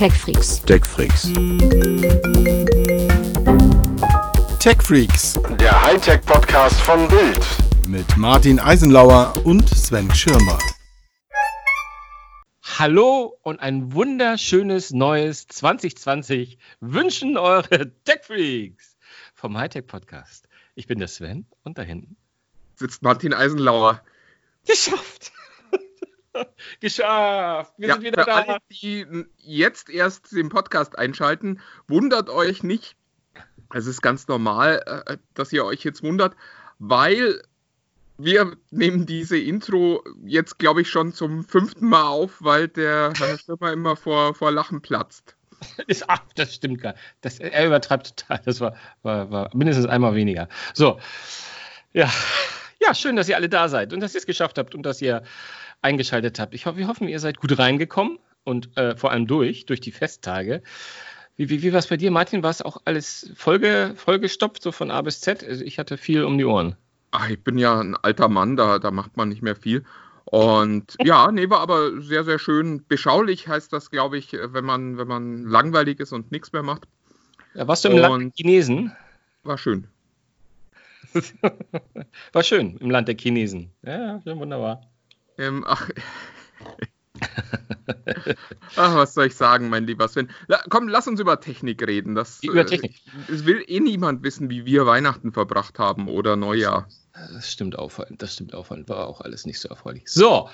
TechFreaks. TechFreaks. TechFreaks Der Hightech-Podcast von Bild. mit Martin Eisenlauer und Sven Schirmer. Hallo und ein wunderschönes neues 2020 wünschen eure Tech-Freaks vom Hightech-Podcast. Ich bin der Sven und da hinten. sitzt Martin Eisenlauer. Geschafft! Geschafft! Wir Ja, sind wieder für da. alle, die jetzt erst den Podcast einschalten, wundert euch nicht. Es ist ganz normal, äh, dass ihr euch jetzt wundert, weil wir nehmen diese Intro jetzt, glaube ich, schon zum fünften Mal auf, weil der Herr Schirmer immer vor, vor Lachen platzt. Ist, ach, das stimmt gar nicht. Das, er übertreibt total. Das war, war, war mindestens einmal weniger. So. Ja. Ja, schön, dass ihr alle da seid und dass ihr es geschafft habt und dass ihr eingeschaltet habt. Ich hoffe, wir hoffen, ihr seid gut reingekommen und äh, vor allem durch, durch die Festtage. Wie, wie, wie war es bei dir, Martin? War es auch alles vollge, vollgestopft, so von A bis Z? Also ich hatte viel um die Ohren. Ach, ich bin ja ein alter Mann, da, da macht man nicht mehr viel. Und ja, nee, war aber sehr, sehr schön. Beschaulich heißt das, glaube ich, wenn man, wenn man langweilig ist und nichts mehr macht. Ja, warst du im Land Chinesen? War schön. War schön, im Land der Chinesen. Ja, ja, wunderbar. Ähm, ach. ach, was soll ich sagen, mein lieber Sven? La, komm, lass uns über Technik reden. Das, Über äh, Technik. Es will eh niemand wissen, wie wir Weihnachten verbracht haben oder Neujahr. Das stimmt auffallend, das stimmt auffallend, war auch alles nicht so erfreulich. So,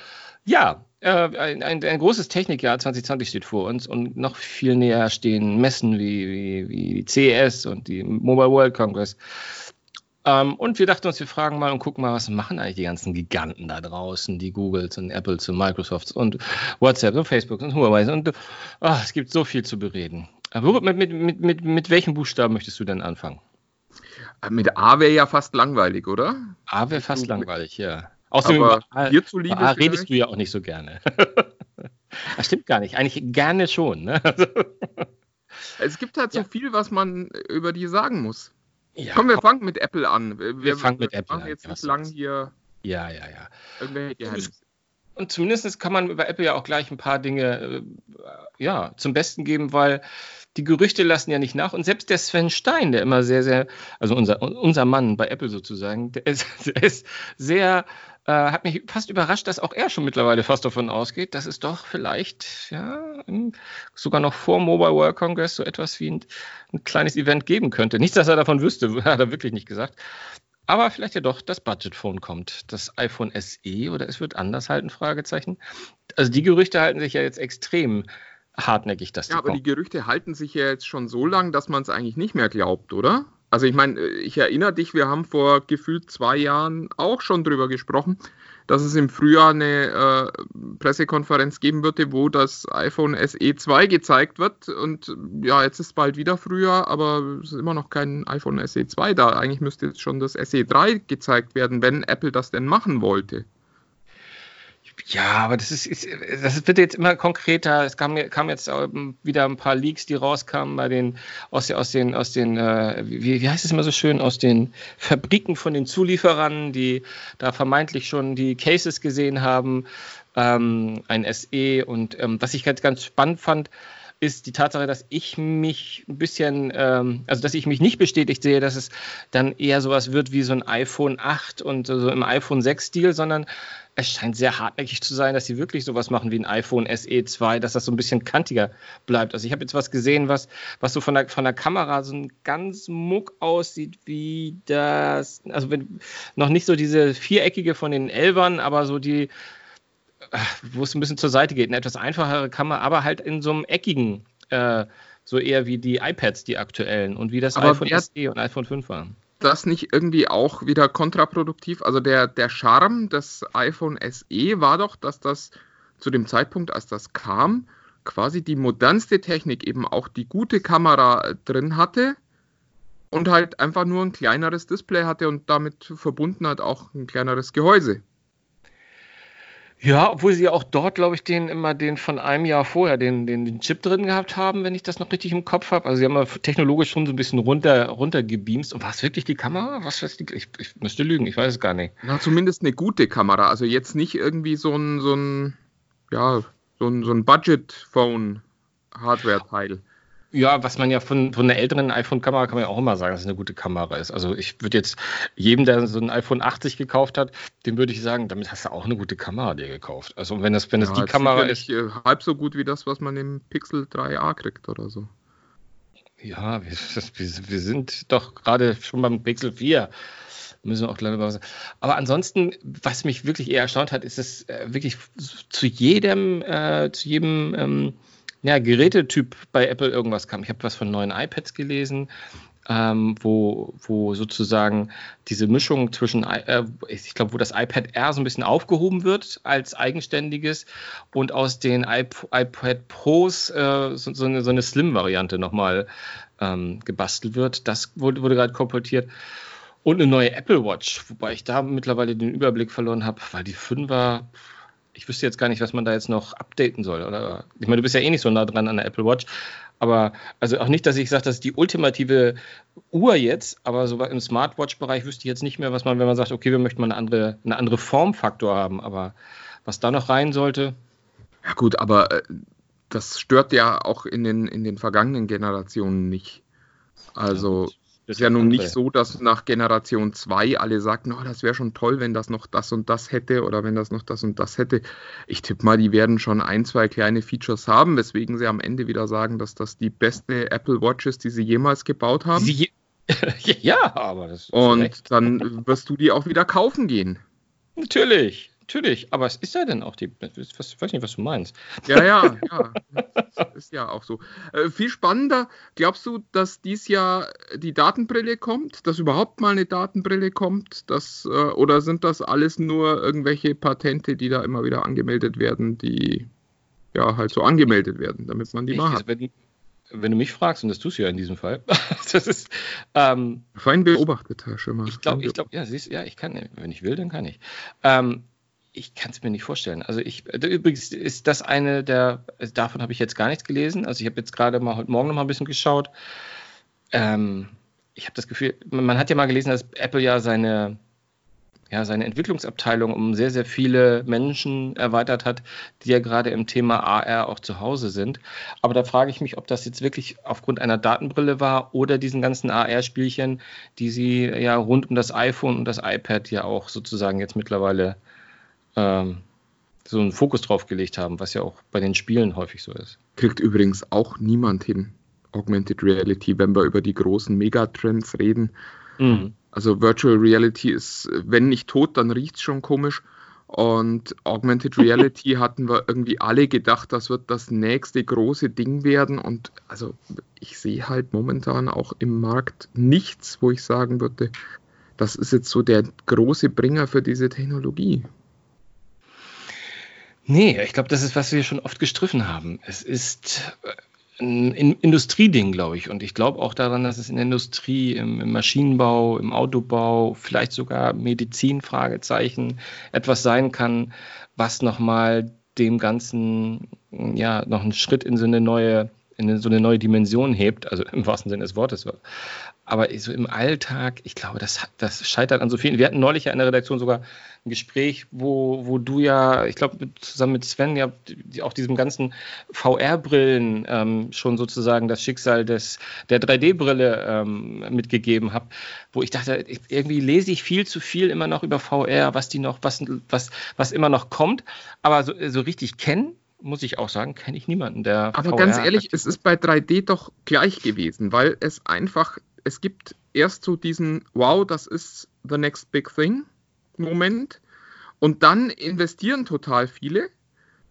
ja, äh, ein, ein, ein großes Technikjahr 2020 steht vor uns und noch viel näher stehen Messen wie, wie, wie die CES und die Mobile World Congress. Ähm, und wir dachten uns, wir fragen mal und gucken mal, was machen eigentlich die ganzen Giganten da draußen, die Googles und Apples und Microsofts und WhatsApp und Facebook und Huawei und ah, es gibt so viel zu bereden. Aber mit, mit, mit, mit, mit welchem Buchstaben möchtest du denn anfangen? Äh, Mit A wäre ja fast langweilig, oder? A wäre fast Du- langweilig, ja. Außerdem Aber über dir zuliebe A redest du ja auch nicht so gerne. das stimmt gar nicht. Eigentlich gerne schon. Ne? Es gibt halt so Ja. viel, was man über die sagen muss. Ja, Komm, wir fangen mit Apple an. Wir, fangen mit Apple an. jetzt Ja, nicht lang hier ja, ja, ja. irgendwelche. Und zumindest kann man über Apple ja auch gleich ein paar Dinge äh, ja, zum Besten geben, weil die Gerüchte lassen ja nicht nach. Und selbst der Sven Stein, der immer sehr, sehr, also unser, unser Mann bei Apple sozusagen, der ist, der ist sehr, äh, hat mich fast überrascht, dass auch er schon mittlerweile fast davon ausgeht, dass es doch vielleicht, ja, sogar noch vor Mobile World Congress so etwas wie ein, ein kleines Event geben könnte. Nicht, dass er davon wüsste, hat er wirklich nicht gesagt. Aber vielleicht ja doch das Budgetphone kommt, das iPhone SE oder es wird anders halten, Fragezeichen. Also die Gerüchte halten sich ja jetzt extrem hartnäckig, dass die Ja, aber die kommen. Gerüchte halten sich ja jetzt schon so lang, dass man es eigentlich nicht mehr glaubt, oder? Also ich meine, ich erinnere dich, wir haben vor gefühlt zwei Jahren auch schon drüber gesprochen, dass es im Frühjahr eine äh, Pressekonferenz geben würde, wo das iPhone SE 2 gezeigt wird. Und ja, jetzt ist bald wieder Frühjahr, aber es ist immer noch kein iPhone SE 2 da. Eigentlich müsste jetzt schon das SE 3 gezeigt werden, wenn Apple das denn machen wollte. Ja, aber das ist, ist, das wird jetzt immer konkreter. Es kam, kam jetzt wieder ein paar Leaks, die rauskamen bei den aus, den- aus den aus den äh, wie, wie heißt es immer so schön aus den Fabriken von den Zulieferern, die da vermeintlich schon die Cases gesehen haben, ähm, ein SE und ähm, was ich ganz ganz spannend fand ist die Tatsache, dass ich mich ein bisschen, ähm, also dass ich mich nicht bestätigt sehe, dass es dann eher sowas wird wie so ein iPhone 8 und so im iPhone 6 Stil, sondern es scheint sehr hartnäckig zu sein, dass sie wirklich sowas machen wie ein iPhone SE 2, dass das so ein bisschen kantiger bleibt. Also ich habe jetzt was gesehen, was, was so von der, von der Kamera so ein ganz muck aussieht wie das, also wenn, noch nicht so diese viereckige von den Elbern, aber so die, wo es ein bisschen zur Seite geht, eine etwas einfachere Kamera, aber halt in so einem eckigen, äh, so eher wie die iPads, die aktuellen und wie das Aber iPhone SE und iPhone 5 waren. das nicht irgendwie auch wieder kontraproduktiv? Also der, der Charme des iPhone SE war doch, dass das zu dem Zeitpunkt, als das kam, quasi die modernste Technik eben auch die gute Kamera äh, drin hatte und halt einfach nur ein kleineres Display hatte und damit verbunden halt auch ein kleineres Gehäuse. Ja, obwohl sie ja auch dort, glaube ich, den immer den von einem Jahr vorher den, den, den Chip drin gehabt haben, wenn ich das noch richtig im Kopf habe. Also sie haben ja technologisch schon so ein bisschen runter, runtergebeamst. Und war es wirklich die Kamera? Was weiß die? Ich, ich müsste lügen, ich weiß es gar nicht. Na, zumindest eine gute Kamera. Also jetzt nicht irgendwie so ein, so ein, ja, so ein, so ein Budget-Phone. Ja, was man ja von, von einer älteren iPhone-Kamera kann man ja auch immer sagen, dass es eine gute Kamera ist. Also ich würde jetzt jedem, der so ein iPhone 80 gekauft hat, dem würde ich sagen, damit hast du auch eine gute Kamera dir gekauft. Also wenn das, wenn das Ja, die jetzt Kamera ist. äh, halb so gut wie das, was man im Pixel 3a kriegt oder so. Ja, wir, wir, sind doch gerade schon beim Pixel 4. Müssen wir auch gleich mal sagen. Aber ansonsten, was mich wirklich eher erstaunt hat, ist, dass äh, wirklich zu jedem, äh, zu jedem ähm, ja, Gerätetyp bei Apple irgendwas kam. Ich habe was von neuen iPads gelesen, ähm, wo, wo sozusagen diese Mischung zwischen, äh, ich glaube, wo das iPad Air so ein bisschen aufgehoben wird als eigenständiges und aus den iP iPad Pros äh, so, so eine, so eine Slim-Variante nochmal ähm, gebastelt wird. Das wurde, wurde gerade kolportiert. Und eine neue Apple Watch, wobei ich da mittlerweile den Überblick verloren habe, weil die 5er, ich wüsste jetzt gar nicht, was man da jetzt noch updaten soll. Oder? Ich meine, du bist ja eh nicht so nah dran an der Apple Watch. Aber also auch nicht, dass ich sage, das ist die ultimative Uhr jetzt, aber so im Smartwatch-Bereich wüsste ich jetzt nicht mehr, was man, wenn man sagt, okay, wir möchten mal eine andere, eine andere Formfaktor haben. Aber was da noch rein sollte, Ja gut, aber äh, das stört ja auch in den, in den vergangenen Generationen nicht. Also das ist ja nun nicht so, dass nach Generation 2 alle sagten, oh, das wäre schon toll, wenn das noch das und das hätte oder wenn das noch das und das hätte. Ich tippe mal, die werden schon ein, zwei kleine Features haben, weswegen sie am Ende wieder sagen, dass das die beste Apple Watch ist, die sie jemals gebaut haben. Je- ja, aber das ist und recht. dann wirst du die auch wieder kaufen gehen. Natürlich, natürlich. Aber es ist ja dann auch die. Ich weiß nicht, was du meinst. Ja, ja, ja. Das ist ja auch so. Äh, viel spannender, glaubst du, dass dies Jahr die Datenbrille kommt? Dass überhaupt mal eine Datenbrille kommt? Dass, äh, oder sind das alles nur irgendwelche Patente, die da immer wieder angemeldet werden, die ja halt so angemeldet werden, damit man die Ich, mal hat? wenn, wenn du mich fragst, und das tust du ja in diesem Fall, das ist. Ähm, Fein beobachtet, Herr Schimmer. ich glaube, ich glaube, ja, siehst, ja, ich kann, wenn ich will, dann kann ich. Ähm, ich kann es mir nicht vorstellen. Also ich, äh, übrigens ist das eine der, also davon habe ich jetzt gar nichts gelesen. Also ich habe jetzt gerade mal heute Morgen noch mal ein bisschen geschaut. Ähm, ich habe das Gefühl, man hat ja mal gelesen, dass Apple ja seine, ja, seine Entwicklungsabteilung um sehr, sehr viele Menschen erweitert hat, die ja gerade im Thema AR auch zu Hause sind. Aber da frage ich mich, ob das jetzt wirklich aufgrund einer Datenbrille war oder diesen ganzen AR-Spielchen, die sie ja rund um das iPhone und das iPad ja auch sozusagen jetzt mittlerweile ähm, so einen Fokus drauf gelegt haben, was ja auch bei den Spielen häufig so ist. Kriegt übrigens auch niemand hin. Augmented Reality, wenn wir über die großen Megatrends reden. Mhm. Also Virtual Reality ist, wenn nicht tot, dann riecht es schon komisch. Und Augmented Reality hatten wir irgendwie alle gedacht, das wird das nächste große Ding werden. Und also ich sehe halt momentan auch im Markt nichts, wo ich sagen würde, das ist jetzt so der große Bringer für diese Technologie. Nee, ich glaube, das ist, was wir schon oft gestriffen haben. Es ist äh, ein In- Industrieding, glaube ich. Und ich glaube auch daran, dass es in der Industrie, im, im Maschinenbau, im Autobau, vielleicht sogar Medizin, Fragezeichen, etwas sein kann, was nochmal dem Ganzen ja noch einen Schritt in so eine neue, in so eine neue Dimension hebt, also im wahrsten Sinne des Wortes. Aber so im Alltag, ich glaube, das, das scheitert an so vielen. Wir hatten neulich ja in der Redaktion sogar ein Gespräch, wo, wo du ja, ich glaube, zusammen mit Sven ja auch diesem ganzen VR-Brillen ähm, schon sozusagen das Schicksal des, der 3D-Brille ähm, mitgegeben habt, wo ich dachte, irgendwie lese ich viel zu viel immer noch über VR, was die noch, was, was, was immer noch kommt, aber so, so richtig kennen, muss ich auch sagen, kenne ich niemanden, der Aber VR ganz ehrlich, es ist bei 3D doch gleich gewesen, weil es einfach, es gibt erst so diesen Wow, das ist the next big thing Moment und dann investieren total viele.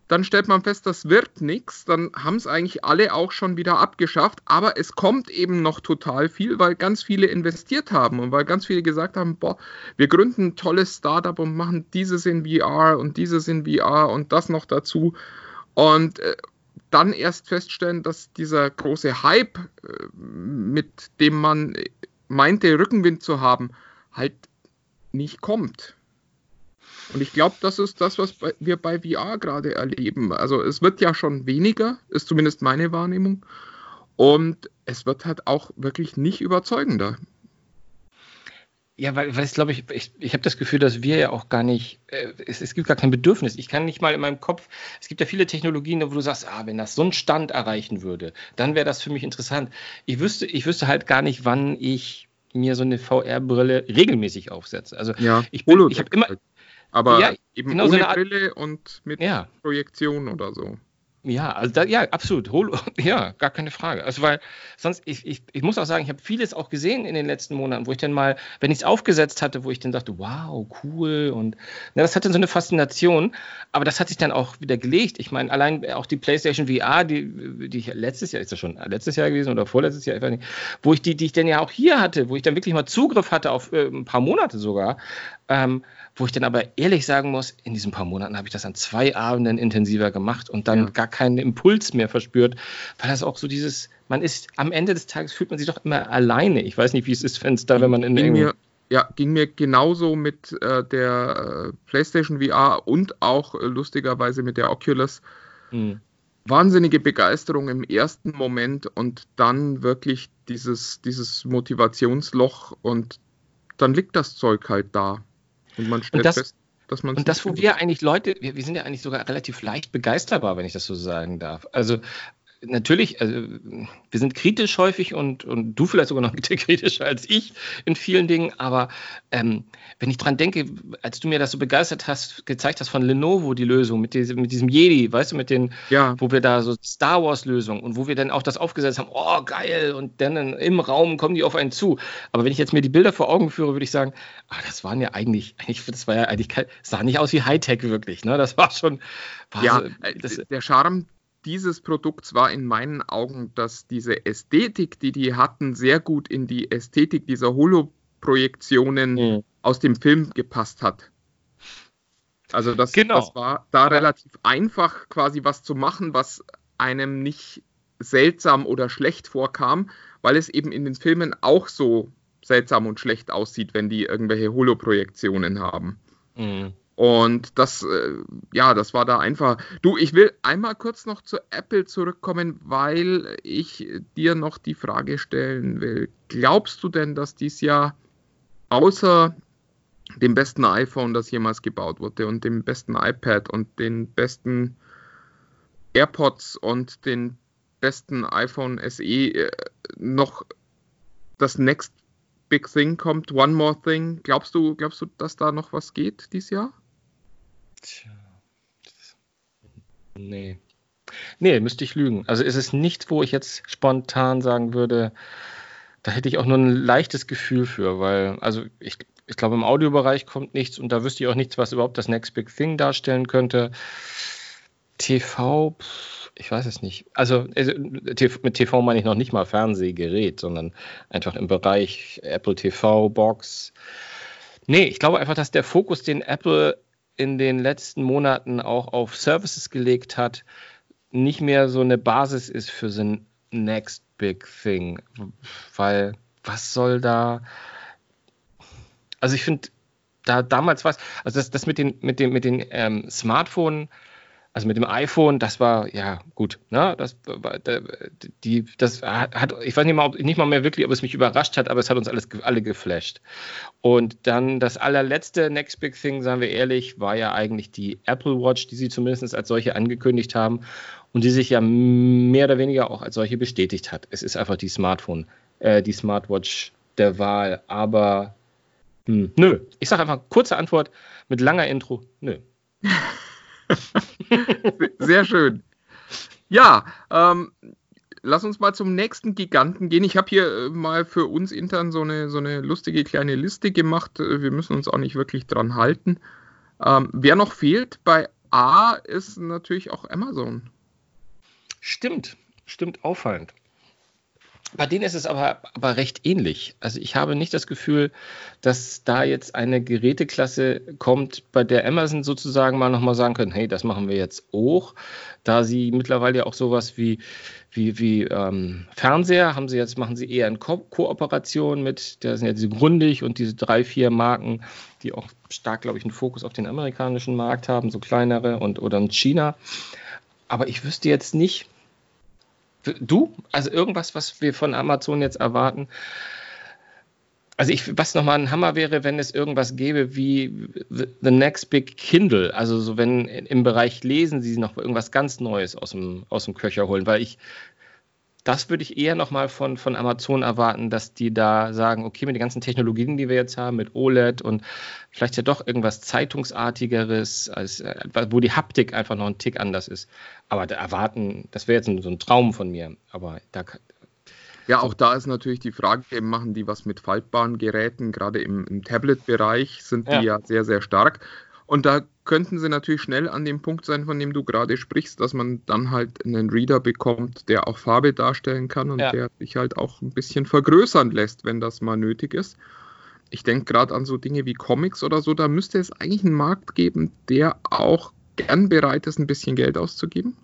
Dann stellt man fest, das wird nichts. Dann haben es eigentlich alle auch schon wieder abgeschafft. Aber es kommt eben noch total viel, weil ganz viele investiert haben und weil ganz viele gesagt haben, boah, wir gründen ein tolles Startup und machen dieses in VR und dieses in VR und das noch dazu. Und äh, dann erst feststellen, dass dieser große Hype, äh, mit dem man äh, meinte, Rückenwind zu haben, halt nicht kommt. Und ich glaube, das ist das, was wir bei VR gerade erleben. Also es wird ja schon weniger, ist zumindest meine Wahrnehmung. Und es wird halt auch wirklich nicht überzeugender. Ja, weil, weil ich glaube, ich, ich, ich habe das Gefühl, dass wir ja auch gar nicht, äh, es, es gibt gar kein Bedürfnis. Ich kann nicht mal in meinem Kopf, es gibt ja viele Technologien, wo du sagst, ah, wenn das so einen Stand erreichen würde, dann wäre das für mich interessant. Ich wüsste, ich wüsste halt gar nicht, wann ich mir so eine VR-Brille regelmäßig aufsetze. Also Ja, ich, bin, ich habe immer, halt. Aber Ja, eben genau so ohne eine Art- Brille und mit ja, Projektion oder so. Ja, also da, ja, absolut. Holo, ja, gar keine Frage. Also weil sonst, ich, ich, ich muss auch sagen, ich habe vieles auch gesehen in den letzten Monaten, wo ich dann mal, wenn ich es aufgesetzt hatte, wo ich dann dachte, wow, cool und na, das hatte so eine Faszination, aber das hat sich dann auch wieder gelegt. Ich meine, allein auch die PlayStation VR, die, die ich letztes Jahr, ist das schon letztes Jahr gewesen oder vorletztes Jahr, ich weiß nicht, wo ich die, die ich dann ja auch hier hatte, wo ich dann wirklich mal Zugriff hatte auf äh, ein paar Monate sogar, ähm, wo ich dann aber ehrlich sagen muss, in diesen paar Monaten habe ich das an zwei Abenden intensiver gemacht und dann Ja. gar keinen Impuls mehr verspürt, weil das auch so dieses, man ist am Ende des Tages fühlt man sich doch immer alleine. Ich weiß nicht, wie es ist, wenn es da, wenn man in mir, ja, ging mir genauso mit äh, der äh, PlayStation VR und auch äh, lustigerweise mit der Oculus. Hm. Wahnsinnige Begeisterung im ersten Moment und dann wirklich dieses, dieses Motivationsloch und dann liegt das Zeug halt da. Und man stellt das- fest, dass man Und das, wo wir eigentlich Leute, wir, wir sind ja eigentlich sogar relativ leicht begeisterbar, wenn ich das so sagen darf. Also natürlich, also, wir sind kritisch häufig und, und du vielleicht sogar noch kritischer als ich in vielen Dingen, aber ähm, wenn ich dran denke, als du mir das so begeistert hast, gezeigt hast von Lenovo, die Lösung mit diesem, mit diesem Jedi, weißt du, mit den, Ja, wo wir da so Star Wars Lösung und wo wir dann auch das aufgesetzt haben, oh geil, und dann im Raum kommen die auf einen zu. Aber wenn ich jetzt mir die Bilder vor Augen führe, würde ich sagen, ah, das waren ja eigentlich, eigentlich, das war ja eigentlich sah nicht aus wie Hightech wirklich, ne? Das war schon, war ja so, äh, das, der Charme dieses Produkts war in meinen Augen, dass diese Ästhetik, die die hatten, sehr gut in die Ästhetik dieser Holo-Projektionen Mhm. aus dem Film gepasst hat. Also das, Genau. das war da relativ einfach, quasi was zu machen, was einem nicht seltsam oder schlecht vorkam, weil es eben in den Filmen auch so seltsam und schlecht aussieht, wenn die irgendwelche Holo-Projektionen haben. Mhm. Und das, äh, ja, das war da einfach. Du, ich will einmal kurz noch zu Apple zurückkommen, weil ich dir noch die Frage stellen will. Glaubst du denn, dass dies Jahr außer dem besten iPhone, das jemals gebaut wurde, und dem besten iPad und den besten AirPods und den besten iPhone SE äh, noch das Next Big Thing kommt, One More Thing? Glaubst du, glaubst du, dass da noch was geht dieses Jahr? Tja. Nee. Nee, müsste ich lügen. Also ist es nichts, wo ich jetzt spontan sagen würde, da hätte ich auch nur ein leichtes Gefühl für, weil, also ich, ich glaube, im Audiobereich kommt nichts und da wüsste ich auch nichts, was überhaupt das Next Big Thing darstellen könnte. TV, ich weiß es nicht. Also also, mit TV meine ich noch nicht mal Fernsehgerät, sondern einfach im Bereich Apple TV, Box. Nee, ich glaube einfach, dass der Fokus, den Apple in den letzten Monaten auch auf Services gelegt hat, nicht mehr so eine Basis ist für so ein Next Big Thing. Weil, was soll da. Also ich finde, da damals es, also das, das mit den, mit dem, mit den ähm, Smartphone, also mit dem iPhone, das war ja gut, ne? Das die, das hat, ich weiß nicht mal, ob, nicht mal mehr wirklich, ob es mich überrascht hat, aber es hat uns alles alle geflasht. Und dann das allerletzte Next Big Thing, sagen wir ehrlich, war ja eigentlich die Apple Watch, die sie zumindest als solche angekündigt haben und die sich ja mehr oder weniger auch als solche bestätigt hat. Es ist einfach die Smartphone, äh, die Smartwatch der Wahl. Aber hm, nö, ich sage einfach kurze Antwort mit langer Intro. Nö. Sehr schön. Ja, ähm, lass uns mal zum nächsten Giganten gehen. Ich habe hier äh, mal für uns intern so eine, so eine lustige kleine Liste gemacht. Äh, Wir müssen uns auch nicht wirklich dran halten. Ähm, wer noch fehlt bei A ist natürlich auch Amazon. Stimmt, stimmt auffallend. Bei denen ist es aber, aber recht ähnlich. Also ich habe nicht das Gefühl, dass da jetzt eine Geräteklasse kommt, bei der Amazon sozusagen mal nochmal sagen können, hey, das machen wir jetzt auch. Da sie mittlerweile ja auch sowas wie, wie, wie ähm, Fernseher haben sie jetzt, machen sie eher in Ko Kooperation mit, da sind ja diese Grundig und diese drei, vier Marken, die auch stark, glaube ich, einen Fokus auf den amerikanischen Markt haben, so kleinere und oder in China. Aber ich wüsste jetzt nicht, Du? Also irgendwas, was wir von Amazon jetzt erwarten? Also ich, was nochmal ein Hammer wäre, wenn es irgendwas gäbe wie The Next Big Kindle. Also so wenn im Bereich Lesen sie noch irgendwas ganz Neues aus dem, aus dem Köcher holen, weil ich das würde ich eher nochmal von, von Amazon erwarten, dass die da sagen, okay, mit den ganzen Technologien, die wir jetzt haben, mit OLED und vielleicht ja doch irgendwas Zeitungsartigeres, als, äh, wo die Haptik einfach noch ein Tick anders ist. Aber da erwarten, das wäre jetzt so ein Traum von mir. Aber da, ja, auch da ist natürlich die Frage, machen die was mit faltbaren Geräten, gerade im, im Tablet-Bereich sind die ja. ja sehr, sehr stark. Und da könnten sie natürlich schnell an dem Punkt sein, von dem du gerade sprichst, dass man dann halt einen Reader bekommt, der auch Farbe darstellen kann und ja. der sich halt auch ein bisschen vergrößern lässt, wenn das mal nötig ist. Ich denke gerade an so Dinge wie Comics oder so, da müsste es eigentlich einen Markt geben, der auch gern bereit ist, ein bisschen Geld auszugeben.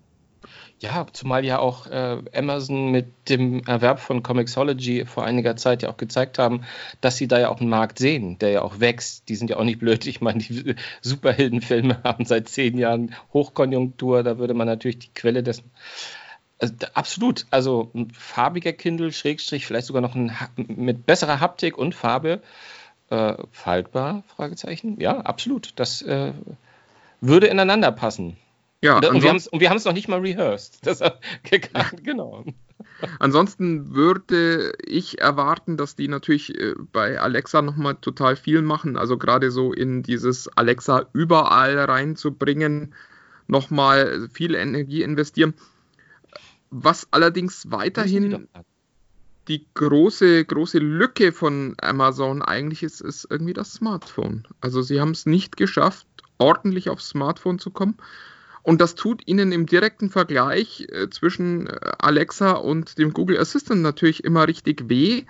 Ja, zumal ja auch äh, Amazon mit dem Erwerb von Comixology vor einiger Zeit ja auch gezeigt haben, dass sie da ja auch einen Markt sehen, der ja auch wächst. Die sind ja auch nicht blöd. Ich meine, die Superheldenfilme haben seit zehn Jahren Hochkonjunktur. Da würde man natürlich die Quelle dessen. Also, absolut. Also ein farbiger Kindle, Schrägstrich, vielleicht sogar noch ein, mit besserer Haptik und Farbe. Äh, faltbar? Fragezeichen. Ja, absolut. Das äh, würde ineinander passen. Ja, und, und wir haben es noch nicht mal rehearsed. Das, genau. Ansonsten würde ich erwarten, dass die natürlich äh, bei Alexa nochmal total viel machen. Also gerade so in dieses Alexa überall reinzubringen, nochmal viel Energie investieren. Was allerdings weiterhin die große, große Lücke von Amazon eigentlich ist, ist irgendwie das Smartphone. Also sie haben es nicht geschafft, ordentlich aufs Smartphone zu kommen. Und das tut ihnen im direkten Vergleich äh, zwischen äh, Alexa und dem Google Assistant natürlich immer richtig weh,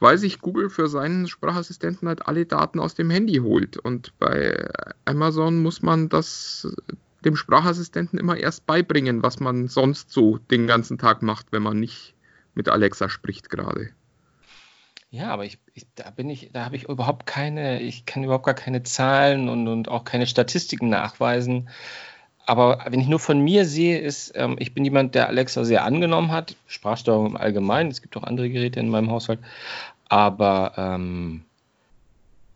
weil sich Google für seinen Sprachassistenten halt alle Daten aus dem Handy holt. Und bei Amazon muss man das äh, dem Sprachassistenten immer erst beibringen, was man sonst so den ganzen Tag macht, wenn man nicht mit Alexa spricht gerade. Ja, aber ich, ich, da bin ich, da habe ich überhaupt keine, ich kann überhaupt gar keine Zahlen und, und auch keine Statistiken nachweisen, aber wenn ich nur von mir sehe, ist, ähm, ich bin jemand, der Alexa sehr angenommen hat, Sprachsteuerung im Allgemeinen, es gibt auch andere Geräte in meinem Haushalt, aber ähm,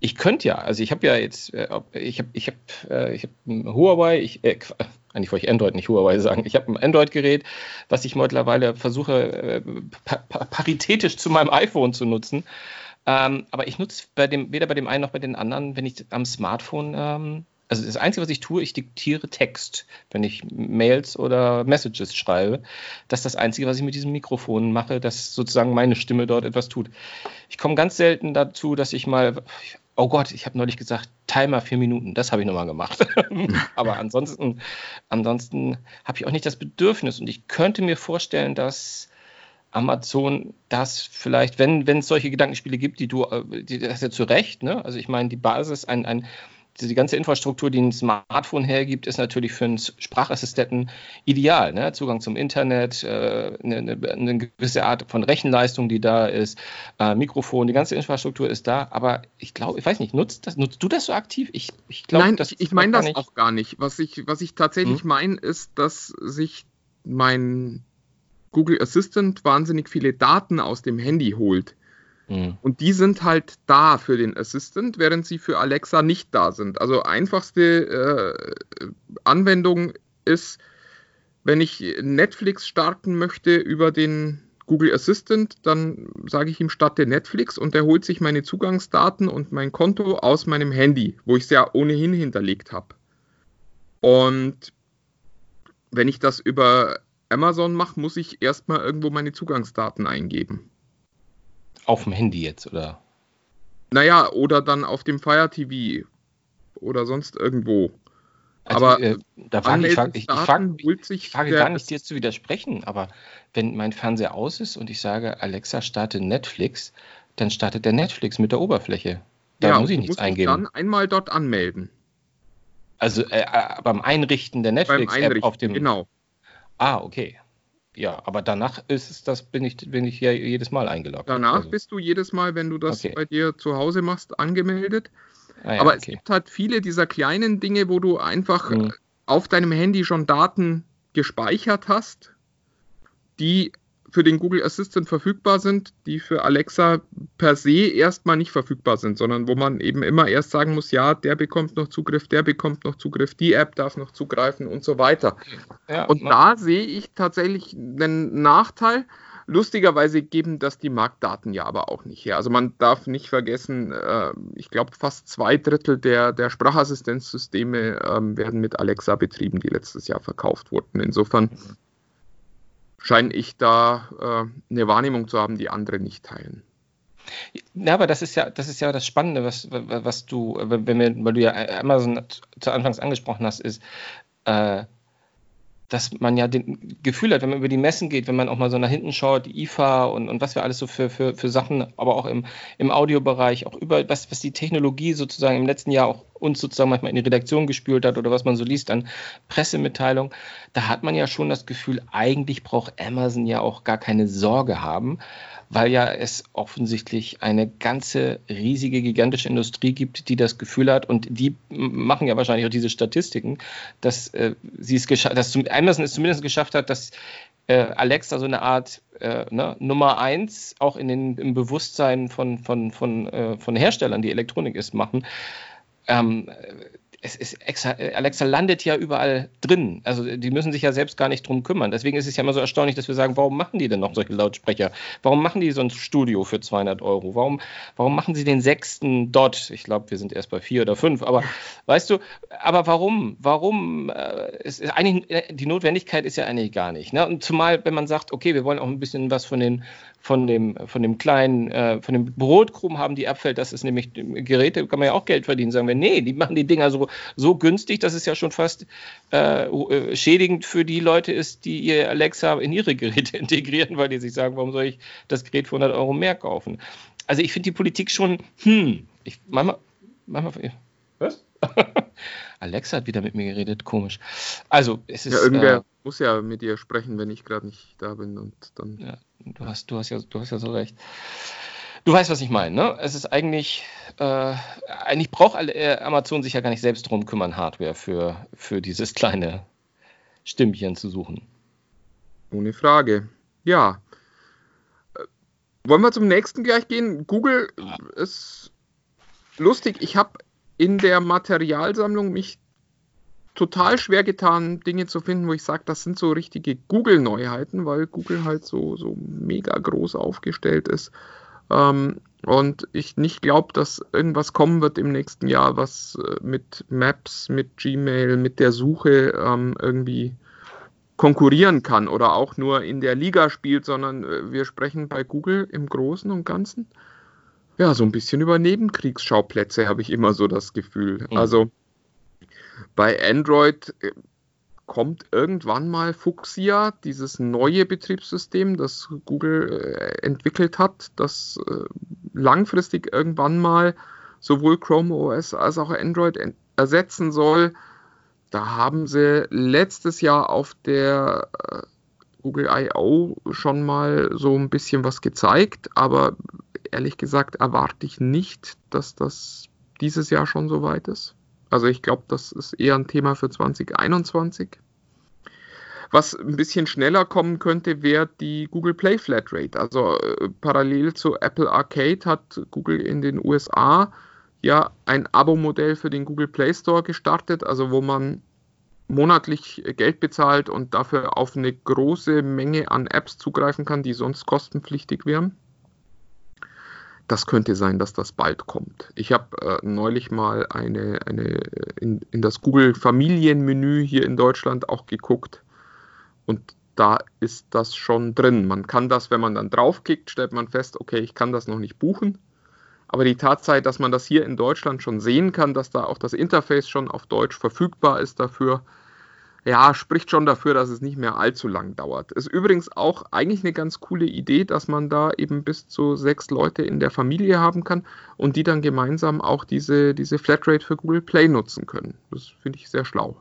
ich könnte ja, also ich habe ja jetzt, äh, ich habe ich hab, äh, hab ein Huawei, ich, äh, eigentlich wollte ich Android, nicht Huawei sagen, ich habe ein Android-Gerät, was ich mittlerweile versuche, äh, pa paritätisch zu meinem iPhone zu nutzen. Ähm, aber ich nutze bei dem, weder bei dem einen noch bei den anderen, wenn ich am Smartphone ähm, also das Einzige, was ich tue, ich diktiere Text, wenn ich Mails oder Messages schreibe. Das ist das Einzige, was ich mit diesem Mikrofon mache, dass sozusagen meine Stimme dort etwas tut. Ich komme ganz selten dazu, dass ich mal, oh Gott, ich habe neulich gesagt, Timer vier Minuten, das habe ich nochmal gemacht. Aber ansonsten, ansonsten habe ich auch nicht das Bedürfnis und ich könnte mir vorstellen, dass Amazon das vielleicht, wenn, wenn es solche Gedankenspiele gibt, die du, äh, die, das ist ja zu Recht, ne? Also ich meine, die Basis, ein, ein die ganze Infrastruktur, die ein Smartphone hergibt, ist natürlich für einen Sprachassistenten ideal. Ne? Zugang zum Internet, äh, eine, eine, gewisse Art von Rechenleistung, die da ist, äh, Mikrofon, die ganze Infrastruktur ist da. Aber ich glaube, ich weiß nicht, nutzt, das, nutzt du das so aktiv? Ich, ich glaube, Nein, das ich, ich meine das nicht. auch gar nicht. Was ich, was ich tatsächlich hm? meine, ist, dass sich mein Google Assistant wahnsinnig viele Daten aus dem Handy holt. Mhm. Und die sind halt da für den Assistant, während sie für Alexa nicht da sind. Also einfachste äh, Anwendung ist, wenn ich Netflix starten möchte über den Google Assistant, dann sage ich ihm starte Netflix und er holt sich meine Zugangsdaten und mein Konto aus meinem Handy, wo ich es ja ohnehin hinterlegt habe. Und wenn ich das über Amazon mache, muss ich erstmal irgendwo meine Zugangsdaten eingeben. Auf dem Handy jetzt, oder? Naja, oder dann auf dem Fire TV oder sonst irgendwo. Also, aber äh, da frage ich, frage, ich, ich frage, ich frage gar nicht, dir zu widersprechen, aber wenn mein Fernseher aus ist und ich sage, Alexa, starte Netflix, dann startet der Netflix mit der Oberfläche. Da ja, muss ich nichts eingeben. dann einmal dort anmelden. Also äh, äh beim Einrichten der Netflix-App auf dem. Genau. Ah, okay. Ja, aber danach ist es das, bin ich, bin ich ja jedes Mal eingeloggt. Danach also. bist du jedes Mal, wenn du das okay. bei dir zu Hause machst, angemeldet. Ah, ja, aber okay. es gibt halt viele dieser kleinen Dinge, wo du einfach mhm. auf deinem Handy schon Daten gespeichert hast, die für den Google Assistant verfügbar sind, die für Alexa per se erstmal nicht verfügbar sind, sondern wo man eben immer erst sagen muss, ja, der bekommt noch Zugriff, der bekommt noch Zugriff, die App darf noch zugreifen und so weiter. Ja, und da sehe ich tatsächlich einen Nachteil. Lustigerweise geben das die Marktdaten ja aber auch nicht her. Also man darf nicht vergessen, äh, ich glaube fast zwei Drittel der, der Sprachassistenzsysteme äh, werden mit Alexa betrieben, die letztes Jahr verkauft wurden. Insofern scheine ich da äh, eine Wahrnehmung zu haben, die andere nicht teilen. Ja, aber das ist ja, das ist ja das Spannende, was, was du, wenn wir, weil du ja Amazon zu Anfangs angesprochen hast, ist, äh, dass man ja den Gefühl hat, wenn man über die Messen geht, wenn man auch mal so nach hinten schaut, IFA und, und was wir alles so für, für, für Sachen, aber auch im, im Audiobereich, auch über was, was die Technologie sozusagen im letzten Jahr auch uns sozusagen manchmal in die Redaktion gespült hat oder was man so liest an Pressemitteilungen, da hat man ja schon das Gefühl, eigentlich braucht Amazon ja auch gar keine Sorge haben, weil ja es offensichtlich eine ganze riesige, gigantische Industrie gibt, die das Gefühl hat und die machen ja wahrscheinlich auch diese Statistiken, dass äh, sie es geschafft, dass Amazon es zumindest geschafft hat, dass äh, Alexa so eine Art äh, ne, Nummer eins auch in den, im Bewusstsein von, von, von, äh, von Herstellern, die Elektronik ist, machen. Ähm, es ist Alexa landet ja überall drin. Also die müssen sich ja selbst gar nicht drum kümmern. Deswegen ist es ja immer so erstaunlich, dass wir sagen, warum machen die denn noch solche Lautsprecher? Warum machen die so ein Studio für 200 Euro? Warum, warum machen sie den sechsten Dot? Ich glaube, wir sind erst bei vier oder fünf. Aber weißt du, aber warum? Warum? Äh, ist eigentlich, äh, die Notwendigkeit ist ja eigentlich gar nicht. Ne? Und zumal, wenn man sagt, okay, wir wollen auch ein bisschen was von den von dem, von dem kleinen, äh, von dem Brotkrumm haben, die abfällt, das ist nämlich Geräte, kann man ja auch Geld verdienen. Sagen wir, nee, die machen die Dinger so, so günstig, dass es ja schon fast äh, äh, schädigend für die Leute ist, die ihr Alexa in ihre Geräte integrieren, weil die sich sagen, warum soll ich das Gerät für 100 Euro mehr kaufen? Also ich finde die Politik schon, hm, ich, manchmal, manchmal, was? Alexa hat wieder mit mir geredet, komisch. Also es ist. Ja, irgendwer äh, muss ja mit dir sprechen, wenn ich gerade nicht da bin und dann. Ja, du hast, du hast ja, du hast ja so recht. Du weißt, was ich meine, ne? Es ist eigentlich, äh, eigentlich braucht äh, Amazon sich ja gar nicht selbst darum kümmern, Hardware für, für dieses kleine Stimmchen zu suchen. Ohne Frage. Ja. Äh, wollen wir zum nächsten gleich gehen? Google ist lustig. Ich habe in der Materialsammlung mich total schwer getan, Dinge zu finden, wo ich sage, das sind so richtige Google-Neuheiten, weil Google halt so, so mega groß aufgestellt ist. Ähm, und ich nicht glaube, dass irgendwas kommen wird im nächsten Jahr, was äh, mit Maps, mit Gmail, mit der Suche ähm, irgendwie konkurrieren kann oder auch nur in der Liga spielt, sondern äh, wir sprechen bei Google im Großen und Ganzen ja, so ein bisschen über Nebenkriegsschauplätze habe ich immer so das Gefühl. Mhm. Also bei Android äh, kommt irgendwann mal Fuchsia, dieses neue Betriebssystem, das Google äh, entwickelt hat, das äh, langfristig irgendwann mal sowohl Chrome OS als auch Android ersetzen soll. Da haben sie letztes Jahr auf der Google I.O. schon mal so ein bisschen was gezeigt, aber ehrlich gesagt erwarte ich nicht, dass das dieses Jahr schon so weit ist. Also ich glaube, das ist eher ein Thema für 2021. Was ein bisschen schneller kommen könnte, wäre die Google Play Flatrate. Also äh, parallel zu Apple Arcade hat Google in den USA ja ein Abo-Modell für den Google Play Store gestartet, also wo man monatlich Geld bezahlt und dafür auf eine große Menge an Apps zugreifen kann, die sonst kostenpflichtig wären das könnte sein, dass das bald kommt. Ich habe äh, neulich mal eine, eine in, in das Google Familienmenü hier in Deutschland auch geguckt und da ist das schon drin. Man kann das, wenn man dann draufklickt, stellt man fest, okay, ich kann das noch nicht buchen. Aber die Tatsache, dass man das hier in Deutschland schon sehen kann, dass da auch das Interface schon auf Deutsch verfügbar ist dafür, ja, spricht schon dafür, dass es nicht mehr allzu lang dauert. Ist übrigens auch eigentlich eine ganz coole Idee, dass man da eben bis zu sechs Leute in der Familie haben kann und die dann gemeinsam auch diese, diese Flatrate für Google Play nutzen können. Das finde ich sehr schlau.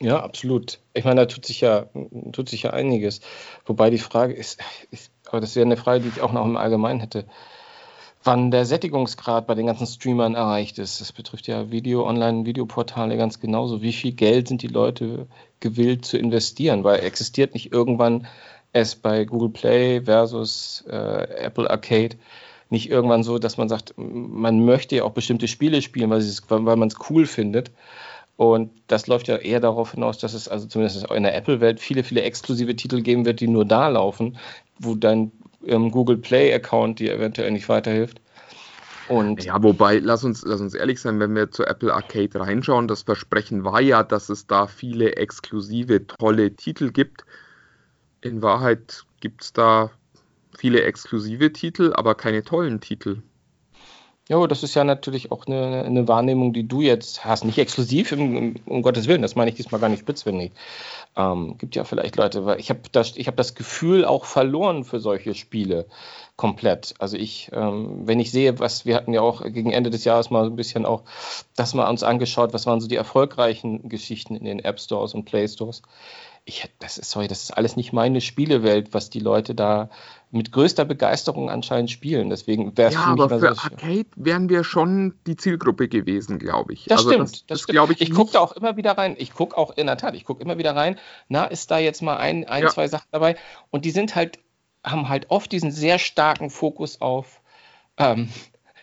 Ja, absolut. Ich meine, da tut sich ja, tut sich ja einiges. Wobei die Frage ist, ist aber das wäre eine Frage, die ich auch noch im Allgemeinen hätte wann der Sättigungsgrad bei den ganzen Streamern erreicht ist. Das betrifft ja Video, Online-Videoportale ganz genauso. Wie viel Geld sind die Leute gewillt zu investieren? Weil existiert nicht irgendwann es bei Google Play versus äh, Apple Arcade nicht irgendwann so, dass man sagt, man möchte ja auch bestimmte Spiele spielen, weil, weil man es cool findet. Und das läuft ja eher darauf hinaus, dass es also zumindest in der Apple-Welt viele, viele exklusive Titel geben wird, die nur da laufen, wo dein ähm, Google Play-Account dir eventuell nicht weiterhilft. Und ja, wobei, lass uns, lass uns ehrlich sein, wenn wir zu Apple Arcade reinschauen, das Versprechen war ja, dass es da viele exklusive, tolle Titel gibt. In Wahrheit gibt es da viele exklusive Titel, aber keine tollen Titel. Ja, das ist ja natürlich auch eine, eine Wahrnehmung, die du jetzt hast. Nicht exklusiv, um, um Gottes Willen, das meine ich diesmal gar nicht spitzfindig. Ähm, gibt ja vielleicht Leute, weil ich habe das, hab das Gefühl auch verloren für solche Spiele komplett. Also ich, ähm, wenn ich sehe, was wir hatten ja auch gegen Ende des Jahres mal so ein bisschen auch das mal uns angeschaut, was waren so die erfolgreichen Geschichten in den App Stores und Play Stores ich, das ist, sorry, das ist alles nicht meine Spielewelt, was die Leute da mit größter Begeisterung anscheinend spielen. Deswegen wäre es ja, für mich aber für so Arcade wären wir schon die Zielgruppe gewesen, glaube ich. Das also stimmt. Das, das, das glaube ich. Ich gucke da auch immer wieder rein. Ich gucke auch in der Tat. Ich gucke immer wieder rein. Na, ist da jetzt mal ein, ein, ja. zwei Sachen dabei? Und die sind halt, haben halt oft diesen sehr starken Fokus auf ähm,